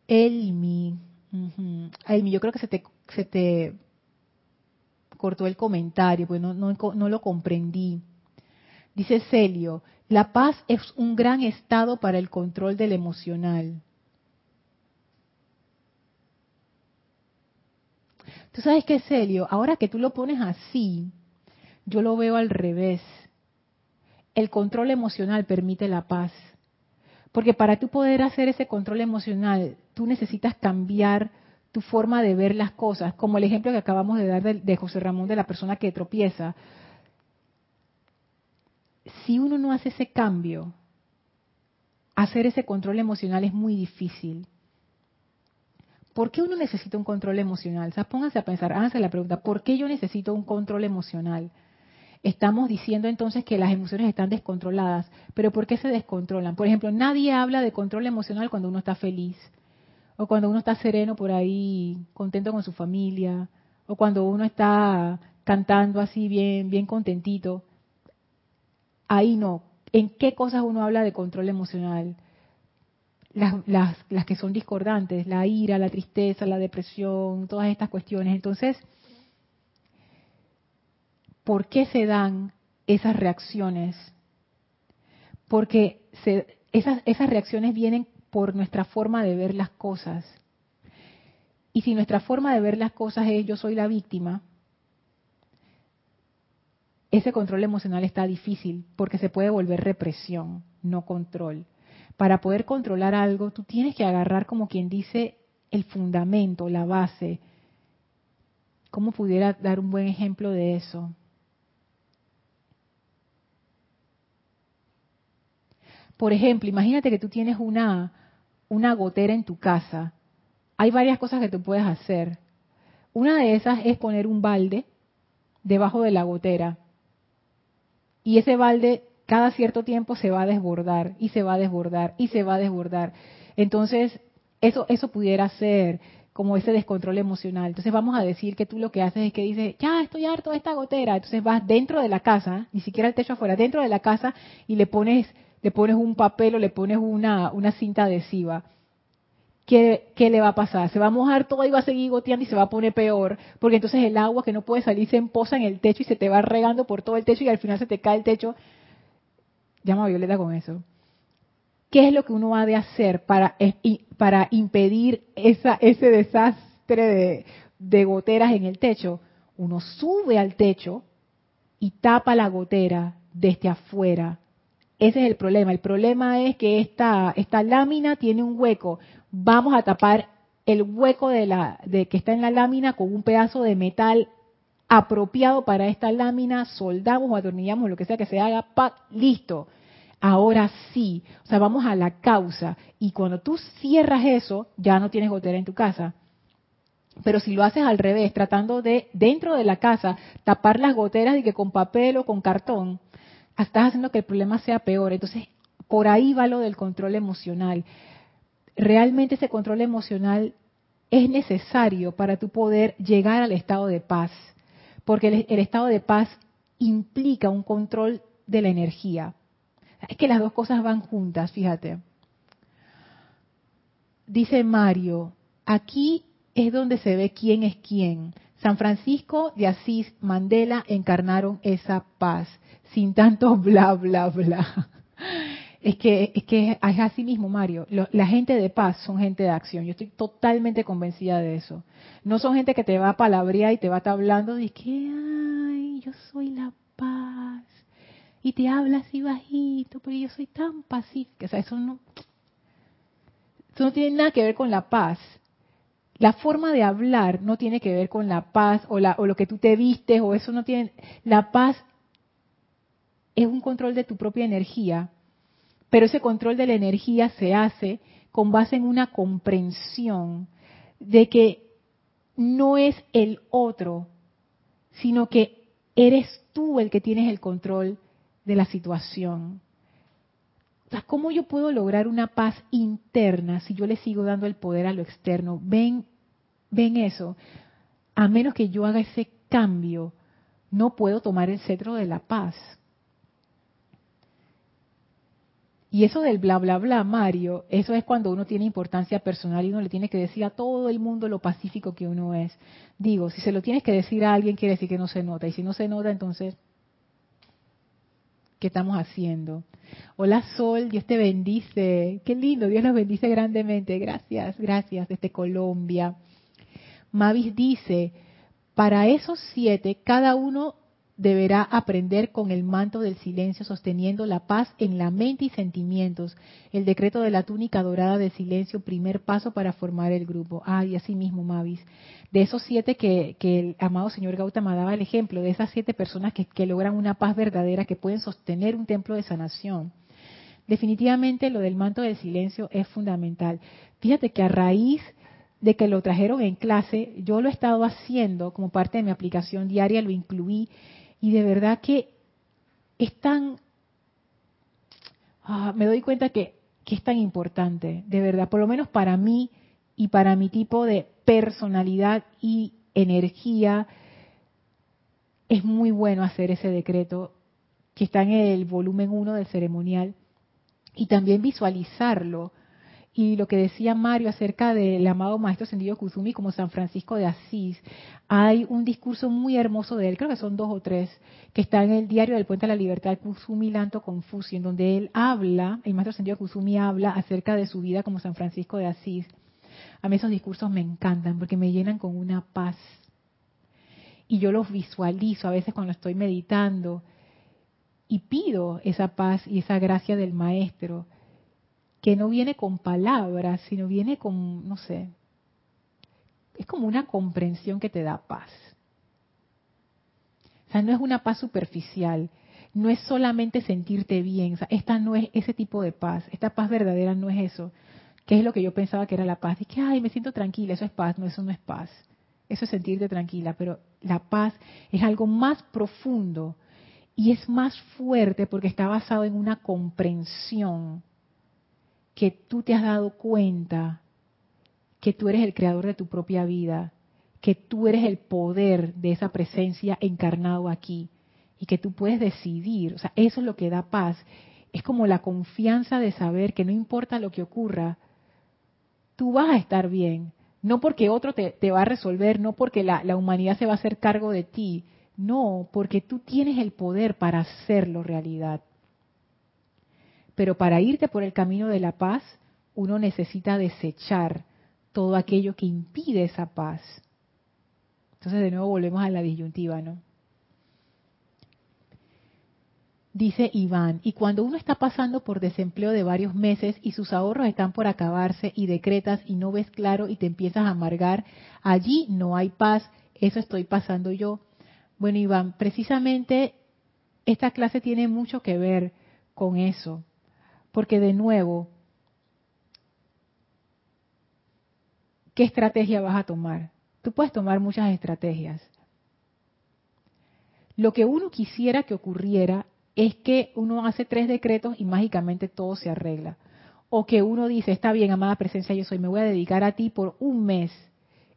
Elmi, Elmi, yo creo que se te cortó el comentario, pues no, no lo comprendí. Dice Celio, la paz es un gran estado para el control del emocional. Tú sabes qué, Celio, ahora que tú lo pones así, yo lo veo al revés. El control emocional permite la paz. Porque para tú poder hacer ese control emocional, tú necesitas cambiar tu forma de ver las cosas, como el ejemplo que acabamos de dar de, José Ramón de la persona que tropieza. Si uno no hace ese cambio, hacer ese control emocional es muy difícil. ¿Por qué uno necesita un control emocional? O pónganse a pensar, háganse la pregunta, ¿por qué yo necesito un control emocional? Estamos diciendo entonces que las emociones están descontroladas, pero ¿por qué se descontrolan? Por ejemplo, nadie habla de control emocional cuando uno está feliz, o cuando uno está sereno por ahí, contento con su familia, o cuando uno está cantando así bien, bien contentito. Ahí no. ¿En qué cosas uno habla de control emocional? las, que son discordantes, la ira, la tristeza, la depresión, todas estas cuestiones. Entonces, ¿por qué se dan esas reacciones? Porque esas, esas reacciones vienen por nuestra forma de ver las cosas. Y si nuestra forma de ver las cosas es yo soy la víctima, ese control emocional está difícil porque se puede volver represión, no control para poder controlar algo, tú tienes que agarrar como quien dice el fundamento, la base. ¿Cómo pudiera dar un buen ejemplo de eso? Por ejemplo, imagínate que tú tienes una, una gotera en tu casa. Hay varias cosas que tú puedes hacer. Una de esas es poner un balde debajo de la gotera. Y ese balde cada cierto tiempo se va a desbordar y se va a desbordar y se va a desbordar. Entonces, eso, eso pudiera ser como ese descontrol emocional. Entonces vamos a decir que tú lo que haces es que dices, ya estoy harto de esta gotera. Entonces vas dentro de la casa, ni siquiera el techo afuera, dentro de la casa y le pones, le pones un papel o le pones una, una cinta adhesiva. ¿Qué, ¿Qué le va a pasar? Se va a mojar todo y va a seguir goteando y se va a poner peor, porque entonces el agua que no puede salir se empoza en el techo y se te va regando por todo el techo y al final se te cae el techo llama a Violeta con eso. ¿Qué es lo que uno ha de hacer para, para impedir ese desastre de, de goteras en el techo? Uno sube al techo y tapa la gotera desde afuera. Ese es el problema. El problema es que esta, esta lámina tiene un hueco. Vamos a tapar el hueco de la, de que está en la lámina con un pedazo de metal apropiado para esta lámina, soldamos o atornillamos lo que sea que se haga, ¡pac! listo. Ahora sí, o sea, vamos a la causa. Y cuando tú cierras eso, ya no tienes gotera en tu casa. Pero si lo haces al revés, tratando de, dentro de la casa, tapar las goteras y que con papel o con cartón, estás haciendo que el problema sea peor. Entonces, por ahí va lo del control emocional. Realmente ese control emocional es necesario para tu poder llegar al estado de paz porque el, estado de paz implica un control de la energía. Es que las dos cosas van juntas, fíjate. Dice Mario, aquí es donde se ve quién es quién. San Francisco de Asís, Mandela encarnaron esa paz, sin tanto bla, bla, bla. Es que, es que es así mismo, Mario. la gente de paz son gente de acción. Yo estoy totalmente convencida de eso. No son gente que te va a palabrear y te va a estar hablando de que, ay, yo soy la paz. Y te habla así bajito, porque yo soy tan pacífica. O sea, eso no, eso no tiene nada que ver con la paz. La forma de hablar no tiene que ver con la paz o, la, o lo que tú te vistes o eso no tiene... La paz es un control de tu propia energía pero ese control de la energía se hace con base en una comprensión de que no es el otro, sino que eres tú el que tienes el control de la situación. ¿cómo yo puedo lograr una paz interna si yo le sigo dando el poder a lo externo? Ven, ven eso. A menos que yo haga ese cambio, no puedo tomar el cetro de la paz. Y eso del bla, bla, bla, Mario, eso es cuando uno tiene importancia personal y uno le tiene que decir a todo el mundo lo pacífico que uno es. Digo, si se lo tienes que decir a alguien, quiere decir que no se nota. Y si no se nota, entonces, ¿qué estamos haciendo? Hola Sol, Dios te bendice. Qué lindo, Dios nos bendice grandemente. Gracias, gracias desde Colombia. Mavis dice, para esos siete, cada uno deberá aprender con el manto del silencio, sosteniendo la paz en la mente y sentimientos. El decreto de la túnica dorada de silencio, primer paso para formar el grupo. Ah, y así mismo, Mavis. De esos siete que, el amado señor Gautama daba el ejemplo, de esas siete personas que, que logran una paz verdadera, que pueden sostener un templo de sanación. Definitivamente lo del manto del silencio es fundamental. Fíjate que a raíz de que lo trajeron en clase, yo lo he estado haciendo como parte de mi aplicación diaria, lo incluí y de verdad que es tan, ah, me doy cuenta que, que es tan importante, de verdad, por lo menos para mí y para mi tipo de personalidad y energía, es muy bueno hacer ese decreto que está en el volumen 1 del ceremonial y también visualizarlo y lo que decía Mario acerca del amado Maestro Sendido Kuzumi como San Francisco de Asís, hay un discurso muy hermoso de él, creo que son dos o tres, que está en el diario del Puente de la Libertad, Kuzumi Lanto Confucio, en donde él habla, el Maestro Sendido Kuzumi habla acerca de su vida como San Francisco de Asís. A mí esos discursos me encantan porque me llenan con una paz. Y yo los visualizo a veces cuando estoy meditando y pido esa paz y esa gracia del Maestro que no viene con palabras, sino viene con, no sé, es como una comprensión que te da paz. O sea, no es una paz superficial, no es solamente sentirte bien, o sea, esta no es ese tipo de paz, esta paz verdadera no es eso, que es lo que yo pensaba que era la paz, y que, ay, me siento tranquila, eso es paz, no, eso no es paz, eso es sentirte tranquila, pero la paz es algo más profundo y es más fuerte porque está basado en una comprensión que tú te has dado cuenta que tú eres el creador de tu propia vida, que tú eres el poder de esa presencia encarnado aquí y que tú puedes decidir, o sea, eso es lo que da paz. Es como la confianza de saber que no importa lo que ocurra, tú vas a estar bien, no porque otro te, va a resolver, no porque la, la humanidad se va a hacer cargo de ti, no, porque tú tienes el poder para hacerlo realidad. Pero para irte por el camino de la paz, uno necesita desechar todo aquello que impide esa paz. Entonces de nuevo volvemos a la disyuntiva, ¿no? Dice Iván, y cuando uno está pasando por desempleo de varios meses y sus ahorros están por acabarse y decretas y no ves claro y te empiezas a amargar, allí no hay paz, eso estoy pasando yo. Bueno, Iván, precisamente esta clase tiene mucho que ver con eso. Porque de nuevo, ¿qué estrategia vas a tomar? Tú puedes tomar muchas estrategias. Lo que uno quisiera que ocurriera es que uno hace tres decretos y mágicamente todo se arregla. O que uno dice, está bien, amada presencia, yo soy, me voy a dedicar a ti por un mes.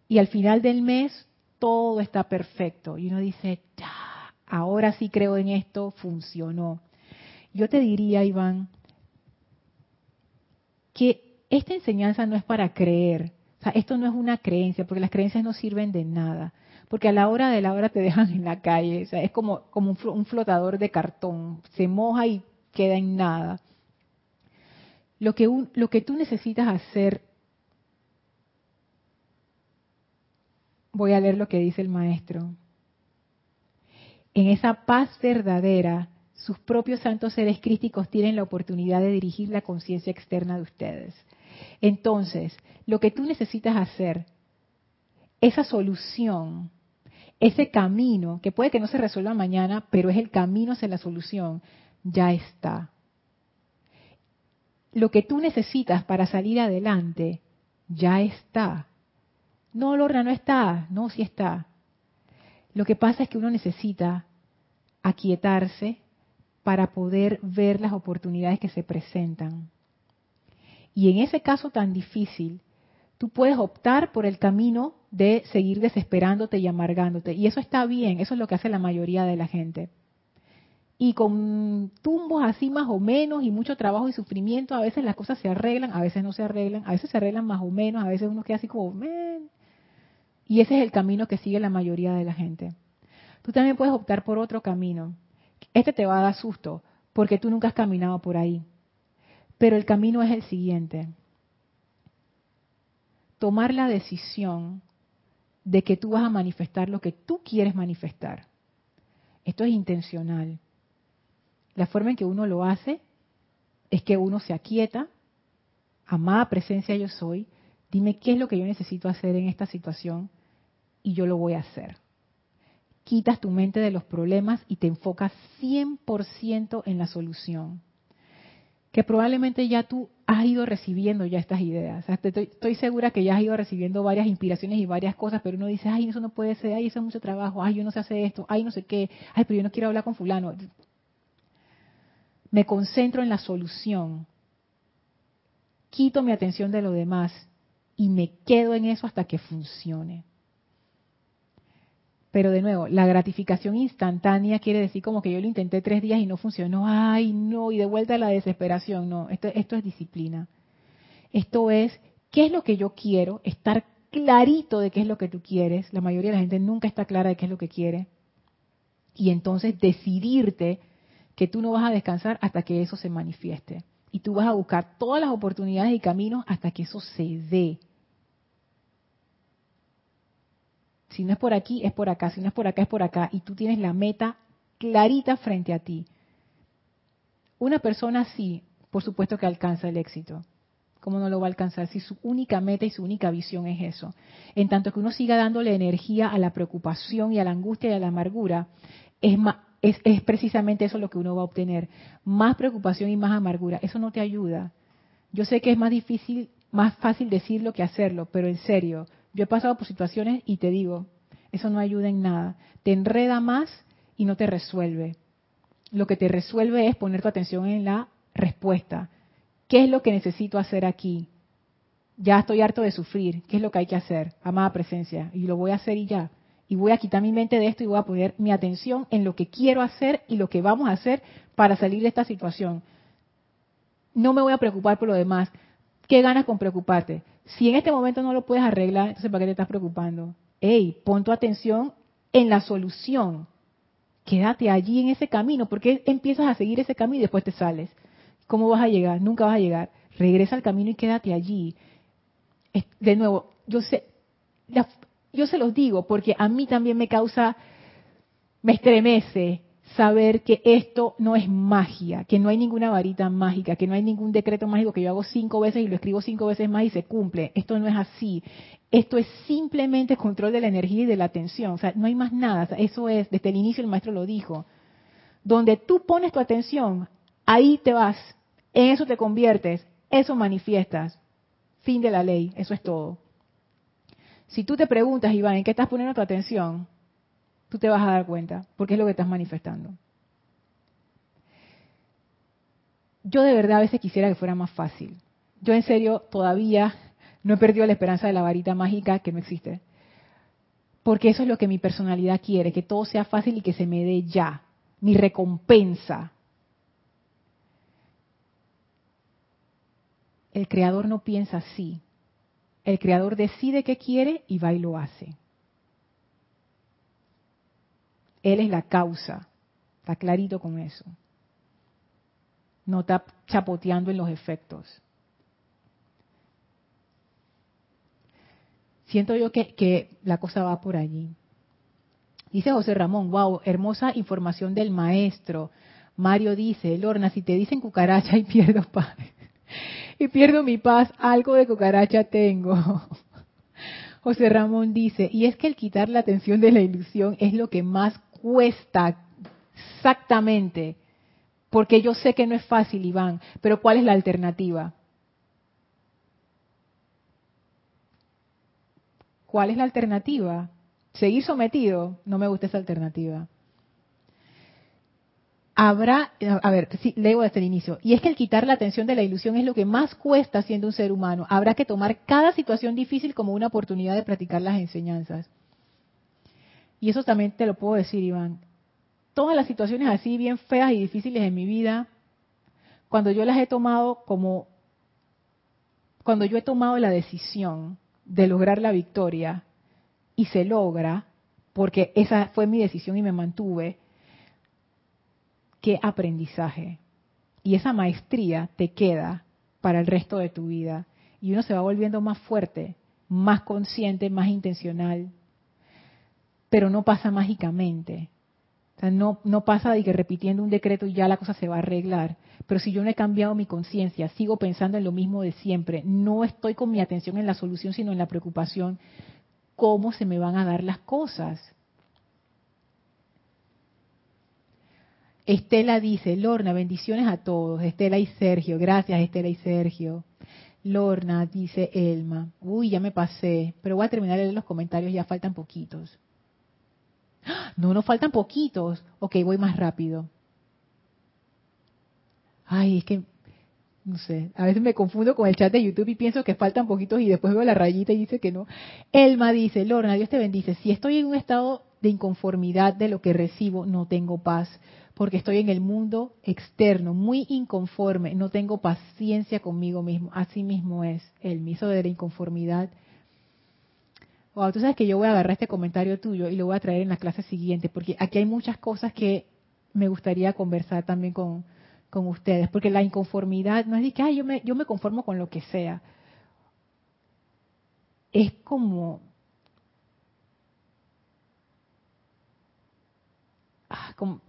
Y al final del mes todo está perfecto. Y uno dice, ya, ahora sí creo en esto, funcionó. Yo te diría, Iván, que esta enseñanza no es para creer. O sea, esto no es una creencia, porque las creencias no sirven de nada. Porque a la hora de la hora te dejan en la calle. O sea, es como, como un flotador de cartón. Se moja y queda en nada. Lo que, lo que tú necesitas hacer, voy a leer lo que dice el maestro. En esa paz verdadera sus propios santos seres crísticos tienen la oportunidad de dirigir la conciencia externa de ustedes. Entonces, lo que tú necesitas hacer, esa solución, ese camino, que puede que no se resuelva mañana, pero es el camino hacia la solución, ya está. Lo que tú necesitas para salir adelante, ya está. No, Lorna, no está. No, sí está. Lo que pasa es que uno necesita aquietarse para poder ver las oportunidades que se presentan. Y en ese caso tan difícil, tú puedes optar por el camino de seguir desesperándote y amargándote. Y eso está bien, eso es lo que hace la mayoría de la gente. Y con tumbos así más o menos y mucho trabajo y sufrimiento, a veces las cosas se arreglan, a veces no se arreglan, a veces se arreglan más o menos, a veces uno queda así como, Men. y ese es el camino que sigue la mayoría de la gente. Tú también puedes optar por otro camino. Este te va a dar susto, porque tú nunca has caminado por ahí. Pero el camino es el siguiente. Tomar la decisión de que tú vas a manifestar lo que tú quieres manifestar. Esto es intencional. La forma en que uno lo hace es que uno se aquieta, amada presencia yo soy, dime qué es lo que yo necesito hacer en esta situación y yo lo voy a hacer. Quitas tu mente de los problemas y te enfocas 100% en la solución. Que probablemente ya tú has ido recibiendo ya estas ideas. estoy, estoy, segura que ya has ido recibiendo varias inspiraciones y varias cosas, pero uno dice, ay, eso no puede ser, ay, eso es mucho trabajo, ay, yo no sé hacer esto, ay, no sé qué, ay, pero yo no quiero hablar con fulano me concentro en la solución, quito mi atención de lo demás y me quedo en eso hasta que funcione. Pero de nuevo, la gratificación instantánea quiere decir como que yo lo intenté tres días y no funcionó, ay no, y de vuelta a la desesperación, no, esto, esto es disciplina. Esto es, ¿qué es lo que yo quiero? Estar clarito de qué es lo que tú quieres. La mayoría de la gente nunca está clara de qué es lo que quiere. Y entonces decidirte que tú no vas a descansar hasta que eso se manifieste. Y tú vas a buscar todas las oportunidades y caminos hasta que eso se dé. Si no es por aquí, es por acá. Si no es por acá, es por acá. Y tú tienes la meta clarita frente a ti. Una persona así, por supuesto que alcanza el éxito. ¿Cómo no lo va a alcanzar si su única meta y su única visión es eso? En tanto que uno siga dándole energía a la preocupación y a la angustia y a la amargura, es es, precisamente eso lo que uno va a obtener. Más preocupación y más amargura. Eso no te ayuda. Yo sé que es más difícil, más fácil decirlo que hacerlo, pero en serio, yo he pasado por situaciones y te digo, eso no ayuda en nada. Te enreda más y no te resuelve. Lo que te resuelve es poner tu atención en la respuesta. ¿Qué es lo que necesito hacer aquí? Ya estoy harto de sufrir. ¿Qué es lo que hay que hacer? Amada presencia. Y lo voy a hacer y ya y voy a quitar mi mente de esto y voy a poner mi atención en lo que quiero hacer y lo que vamos a hacer para salir de esta situación. No me voy a preocupar por lo demás. ¿Qué ganas con preocuparte? Si en este momento no lo puedes arreglar, entonces ¿para qué te estás preocupando? Ey, pon tu atención en la solución. Quédate allí en ese camino, porque empiezas a seguir ese camino y después te sales. ¿Cómo vas a llegar? Nunca vas a llegar. Regresa al camino y quédate allí. De nuevo, yo sé, yo se los digo porque a mí también me causa, me estremece saber que esto no es magia, que no hay ninguna varita mágica, que no hay ningún decreto mágico que yo hago cinco veces y lo escribo cinco veces más y se cumple. Esto no es así. Esto es simplemente control de la energía y de la atención. O sea, no hay más nada. eso es, desde el inicio el maestro lo dijo. Donde tú pones tu atención, ahí te vas. En eso te conviertes. Eso manifiestas. Fin de la ley. Eso es todo. Si tú te preguntas, Iván, ¿en qué estás poniendo tu atención? Tú te vas a dar cuenta, porque es lo que estás manifestando. Yo de verdad a veces quisiera que fuera más fácil. Yo en serio todavía no he perdido la esperanza de la varita mágica que no existe. Porque eso es lo que mi personalidad quiere, que todo sea fácil y que se me dé ya. Mi recompensa. El creador no piensa así. El creador decide qué quiere y va y lo hace. Él es la causa. Está clarito con eso. No está chapoteando en los efectos. Siento yo que, que la cosa va por allí. Dice José Ramón, wow, hermosa información del maestro. Mario dice, Lorna, si te dicen cucaracha y pierdo paz y pierdo mi paz, algo de cucaracha tengo. José Ramón dice, y es que el quitar la atención de la ilusión es lo que más cuesta exactamente, porque yo sé que no es fácil, Iván, pero ¿cuál es la alternativa? ¿Cuál es la alternativa? Seguir sometido, no me gusta esa alternativa. habrá, a ver, sí, leo desde el inicio, y es que el quitar la atención de la ilusión es lo que más cuesta siendo un ser humano. Habrá que tomar cada situación difícil como una oportunidad de practicar las enseñanzas. Y eso también te lo puedo decir, Iván. Todas las situaciones así bien feas y difíciles en mi vida, cuando yo las he tomado como, cuando yo he tomado la decisión de lograr la victoria y se logra, porque esa fue mi decisión y me mantuve, qué aprendizaje. Y esa maestría te queda para el resto de tu vida. Y uno se va volviendo más fuerte, más consciente, más intencional. Pero no pasa mágicamente. O sea, no, pasa de que repitiendo un decreto ya la cosa se va a arreglar. Pero si yo no he cambiado mi conciencia, sigo pensando en lo mismo de siempre, no estoy con mi atención en la solución, sino en la preocupación, ¿cómo se me van a dar las cosas? Estela dice, Lorna, bendiciones a todos. Estela y Sergio, gracias Estela y Sergio. Lorna, dice Elma. Uy, ya me pasé, pero voy a terminar de leer los comentarios, ya faltan poquitos. No, no faltan poquitos. Ok, voy más rápido. Ay, es que, no sé, a veces me confundo con el chat de YouTube y pienso que faltan poquitos y después veo la rayita y dice que no. Elma dice, Lorna, Dios te bendice. Si estoy en un estado de inconformidad de lo que recibo, no tengo paz porque estoy en el mundo externo, muy inconforme, no tengo paciencia conmigo mismo. Así mismo es el miso de la inconformidad. Wow, tú sabes que yo voy a agarrar este comentario tuyo y lo voy a traer en la clase siguiente, porque aquí hay muchas cosas que me gustaría conversar también con, con ustedes, porque la inconformidad no es de que Ay, yo, me, yo me conformo con lo que sea. Es como, ah, como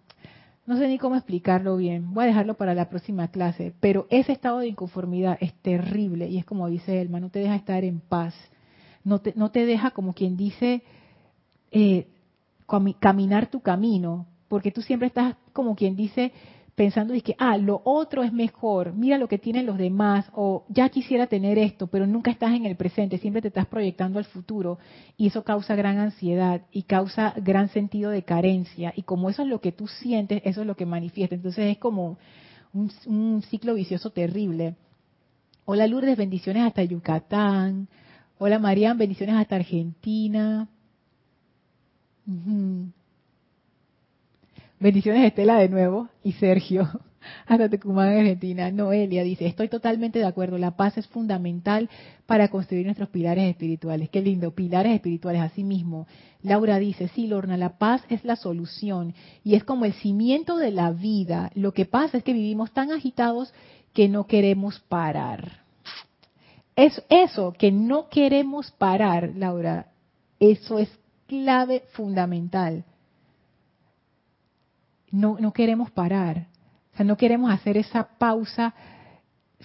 no sé ni cómo explicarlo bien, voy a dejarlo para la próxima clase, pero ese estado de inconformidad es terrible y es como dice Elma, no te deja estar en paz, no te, no te deja como quien dice eh, caminar tu camino, porque tú siempre estás como quien dice pensando y que, ah, lo otro es mejor, mira lo que tienen los demás, o ya quisiera tener esto, pero nunca estás en el presente, siempre te estás proyectando al futuro, y eso causa gran ansiedad y causa gran sentido de carencia, y como eso es lo que tú sientes, eso es lo que manifiesta, entonces es como un, ciclo vicioso terrible. Hola Lourdes, bendiciones hasta Yucatán. Hola Marian, bendiciones hasta Argentina. Bendiciones Estela de nuevo y Sergio hasta Tucumán, Argentina. Noelia dice, estoy totalmente de acuerdo, la paz es fundamental para construir nuestros pilares espirituales. Qué lindo, pilares espirituales, así mismo. Laura dice, sí, Lorna, la paz es la solución y es como el cimiento de la vida. Lo que pasa es que vivimos tan agitados que no queremos parar. Es eso, que no queremos parar, Laura, eso es clave fundamental. No, no queremos parar, o sea, no queremos hacer esa pausa,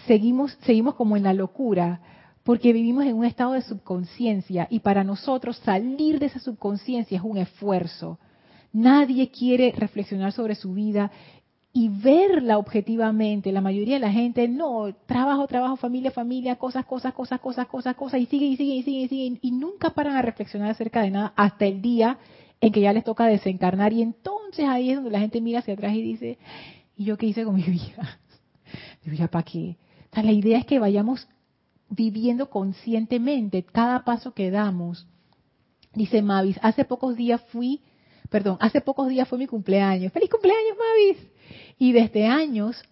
seguimos, seguimos como en la locura, porque vivimos en un estado de subconsciencia y para nosotros salir de esa subconsciencia es un esfuerzo. Nadie quiere reflexionar sobre su vida y verla objetivamente. La mayoría de la gente, no, trabajo, trabajo, familia, familia, cosas, cosas, cosas, cosas, cosas, cosas, y siguen, y siguen, y siguen, y siguen, y nunca paran a reflexionar acerca de nada hasta el día en que ya les toca desencarnar y entonces ahí es donde la gente mira hacia atrás y dice, ¿y yo qué hice con mi vida? Digo, ¿ya para qué? O la idea es que vayamos viviendo conscientemente cada paso que damos. Dice Mavis, hace pocos días fui, perdón, hace pocos días fue mi cumpleaños. ¡Feliz cumpleaños, Mavis! Y desde años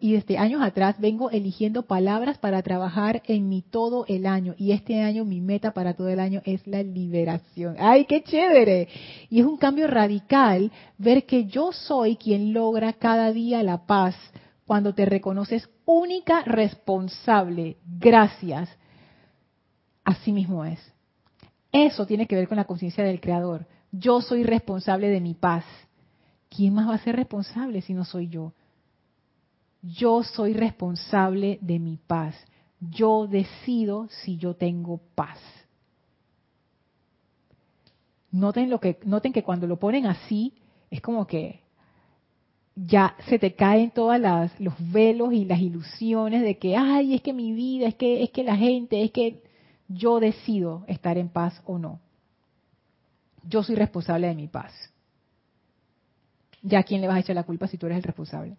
y desde años atrás vengo eligiendo palabras para trabajar en mi todo el año. Y este año mi meta para todo el año es la liberación. ¡Ay, qué chévere! Y es un cambio radical ver que yo soy quien logra cada día la paz cuando te reconoces única responsable. Gracias. Así mismo es. Eso tiene que ver con la conciencia del Creador. Yo soy responsable de mi paz. ¿Quién más va a ser responsable si no soy yo? yo soy responsable de mi paz. Yo decido si yo tengo paz. Noten, lo que, noten que cuando lo ponen así, es como que ya se te caen todos los velos y las ilusiones de que, ay, es que mi vida, es que, es que la gente, es que yo decido estar en paz o no. Yo soy responsable de mi paz. ya quién le vas a echar la culpa si tú eres el responsable.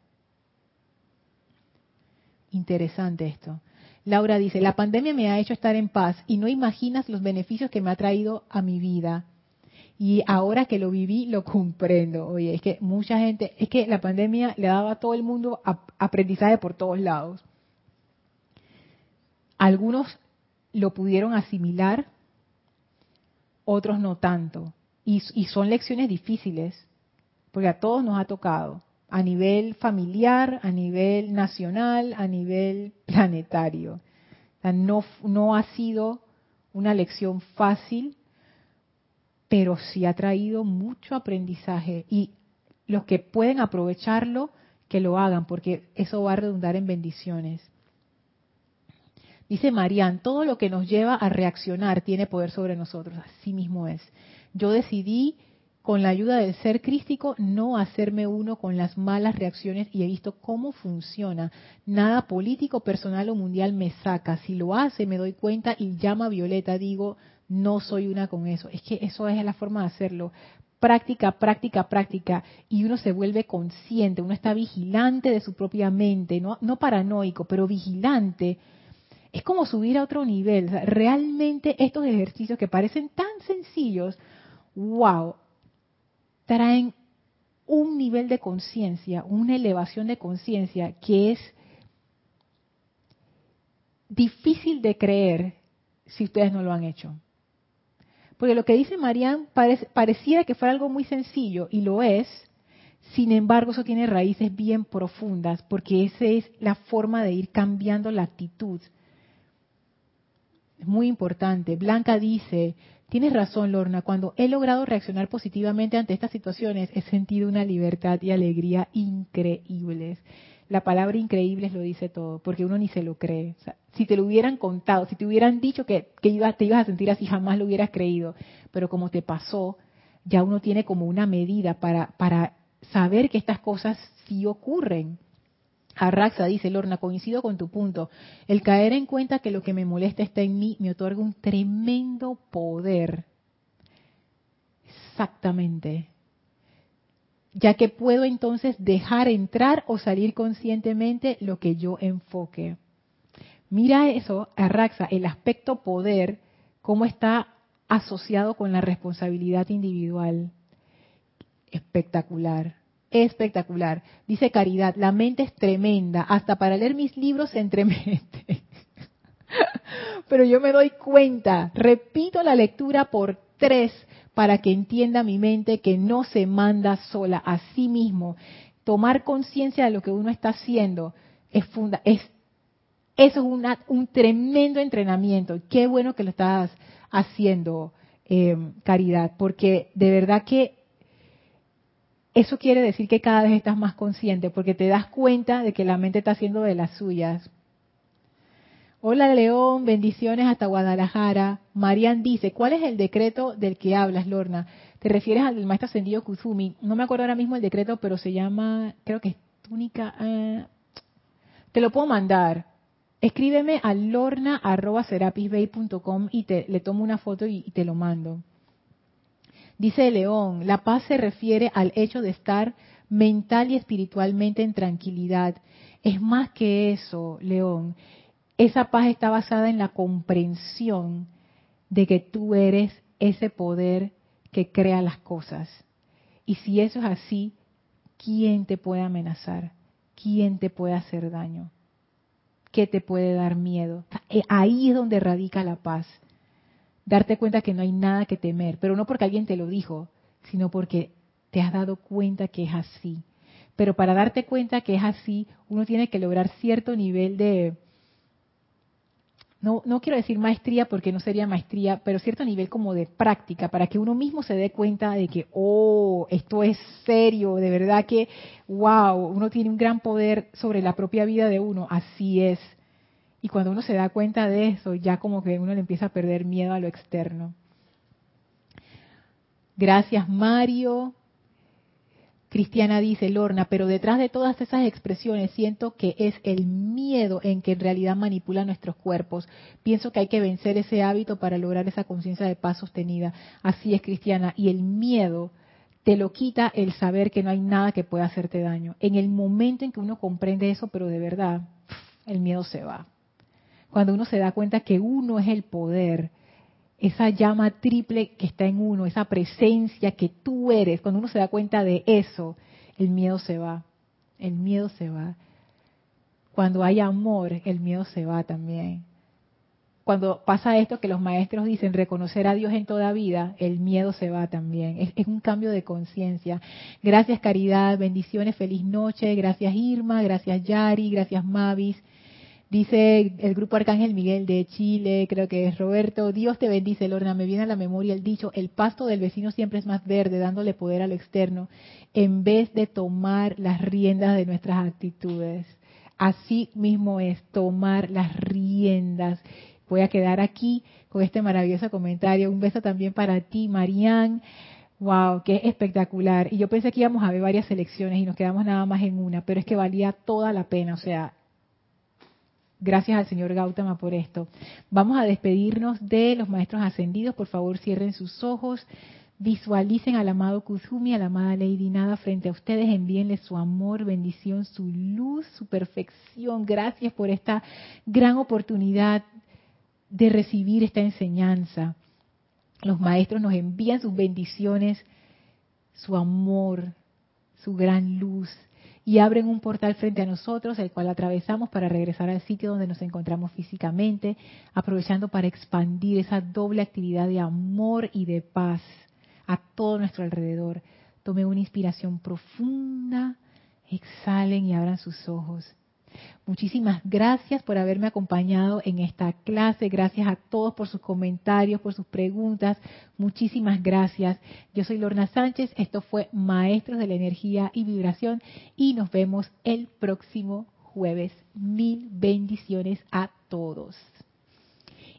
Interesante esto. Laura dice, la pandemia me ha hecho estar en paz y no imaginas los beneficios que me ha traído a mi vida. Y ahora que lo viví, lo comprendo. Oye, es que mucha gente, es que la pandemia le daba a todo el mundo aprendizaje por todos lados. Algunos lo pudieron asimilar, otros no tanto. Y, son lecciones difíciles, porque a todos nos ha tocado a nivel familiar, a nivel nacional, a nivel planetario. no, no ha sido una lección fácil, pero sí ha traído mucho aprendizaje y los que pueden aprovecharlo, que lo hagan, porque eso va a redundar en bendiciones. Dice Marian, todo lo que nos lleva a reaccionar tiene poder sobre nosotros, así mismo es. Yo decidí con la ayuda del ser crístico, no hacerme uno con las malas reacciones y he visto cómo funciona. Nada político, personal o mundial me saca. Si lo hace, me doy cuenta y llama a Violeta, digo, no soy una con eso. Es que eso es la forma de hacerlo. Práctica, práctica, práctica. Y uno se vuelve consciente, uno está vigilante de su propia mente, no, no paranoico, pero vigilante. Es como subir a otro nivel. realmente estos ejercicios que parecen tan sencillos, wow, traen un nivel de conciencia, una elevación de conciencia que es difícil de creer si ustedes no lo han hecho. Porque lo que dice Marian pareciera que fuera algo muy sencillo y lo es, sin embargo eso tiene raíces bien profundas porque esa es la forma de ir cambiando la actitud. Es muy importante. Blanca dice, Tienes razón, Lorna. Cuando he logrado reaccionar positivamente ante estas situaciones, he sentido una libertad y alegría increíbles. La palabra increíbles lo dice todo, porque uno ni se lo cree. si te lo hubieran contado, si te hubieran dicho que, te ibas a sentir así, jamás lo hubieras creído. Pero como te pasó, ya uno tiene como una medida para, para saber que estas cosas sí ocurren. Arraxa dice, Lorna, coincido con tu punto. El caer en cuenta que lo que me molesta está en mí me otorga un tremendo poder. Exactamente. Ya que puedo entonces dejar entrar o salir conscientemente lo que yo enfoque. Mira eso, Arraxa, el aspecto poder, cómo está asociado con la responsabilidad individual. Espectacular espectacular. Dice Caridad, la mente es tremenda, hasta para leer mis libros se entremete. Pero yo me doy cuenta, repito la lectura por tres para que entienda mi mente que no se manda sola a sí mismo. Tomar conciencia de lo que uno está haciendo es, funda es eso es un tremendo entrenamiento. Qué bueno que lo estás haciendo, eh, Caridad, porque de verdad que eso quiere decir que cada vez estás más consciente porque te das cuenta de que la mente está haciendo de las suyas. Hola León, bendiciones hasta Guadalajara. Marian dice, ¿cuál es el decreto del que hablas, Lorna? ¿Te refieres al maestro ascendido Kuzumi? No me acuerdo ahora mismo el decreto, pero se llama, creo que es túnica. Eh, te lo puedo mandar. Escríbeme a lorna.serapisbay.com y te, le tomo una foto y te lo mando. Dice León, la paz se refiere al hecho de estar mental y espiritualmente en tranquilidad. Es más que eso, León. Esa paz está basada en la comprensión de que tú eres ese poder que crea las cosas. Y si eso es así, ¿quién te puede amenazar? ¿Quién te puede hacer daño? ¿Qué te puede dar miedo? Ahí es donde radica la paz darte cuenta que no hay nada que temer, pero no porque alguien te lo dijo, sino porque te has dado cuenta que es así. Pero para darte cuenta que es así, uno tiene que lograr cierto nivel de, no, no quiero decir maestría porque no sería maestría, pero cierto nivel como de práctica, para que uno mismo se dé cuenta de que, oh, esto es serio, de verdad que, wow, uno tiene un gran poder sobre la propia vida de uno, así es. Y cuando uno se da cuenta de eso, ya como que uno le empieza a perder miedo a lo externo. Gracias, Mario. Cristiana dice, Lorna, pero detrás de todas esas expresiones siento que es el miedo en que en realidad manipula nuestros cuerpos. Pienso que hay que vencer ese hábito para lograr esa conciencia de paz sostenida. Así es, Cristiana. Y el miedo te lo quita el saber que no hay nada que pueda hacerte daño. En el momento en que uno comprende eso, pero de verdad, el miedo se va. Cuando uno se da cuenta que uno es el poder, esa llama triple que está en uno, esa presencia que tú eres, cuando uno se da cuenta de eso, el miedo se va. El miedo se va. Cuando hay amor, el miedo se va también. Cuando pasa esto que los maestros dicen reconocer a Dios en toda vida, el miedo se va también. Es, un cambio de conciencia. Gracias Caridad, bendiciones, feliz noche. Gracias Irma, gracias Yari, gracias Mavis. Dice el grupo Arcángel Miguel de Chile, creo que es Roberto, Dios te bendice, Lorna, me viene a la memoria el dicho, el pasto del vecino siempre es más verde, dándole poder al externo, en vez de tomar las riendas de nuestras actitudes. Así mismo es, tomar las riendas. Voy a quedar aquí con este maravilloso comentario. Un beso también para ti, Marianne. Wow, qué espectacular. Y yo pensé que íbamos a ver varias selecciones y nos quedamos nada más en una, pero es que valía toda la pena. O sea, Gracias al señor Gautama por esto. Vamos a despedirnos de los maestros ascendidos. Por favor, cierren sus ojos. Visualicen al amado Kuzumi, a la amada Lady Nada frente a ustedes. Envíenle su amor, bendición, su luz, su perfección. Gracias por esta gran oportunidad de recibir esta enseñanza. Los maestros nos envían sus bendiciones, su amor, su gran luz, y abren un portal frente a nosotros, el cual atravesamos para regresar al sitio donde nos encontramos físicamente, aprovechando para expandir esa doble actividad de amor y de paz a todo nuestro alrededor. Tome una inspiración profunda, exhalen y abran sus ojos. Muchísimas gracias por haberme acompañado en esta clase. Gracias a todos por sus comentarios, por sus preguntas. Muchísimas gracias. Yo soy Lorna Sánchez. Esto fue Maestros de la Energía y Vibración y nos vemos el próximo jueves. Mil bendiciones a todos.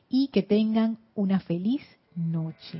Y que tengan una feliz noche.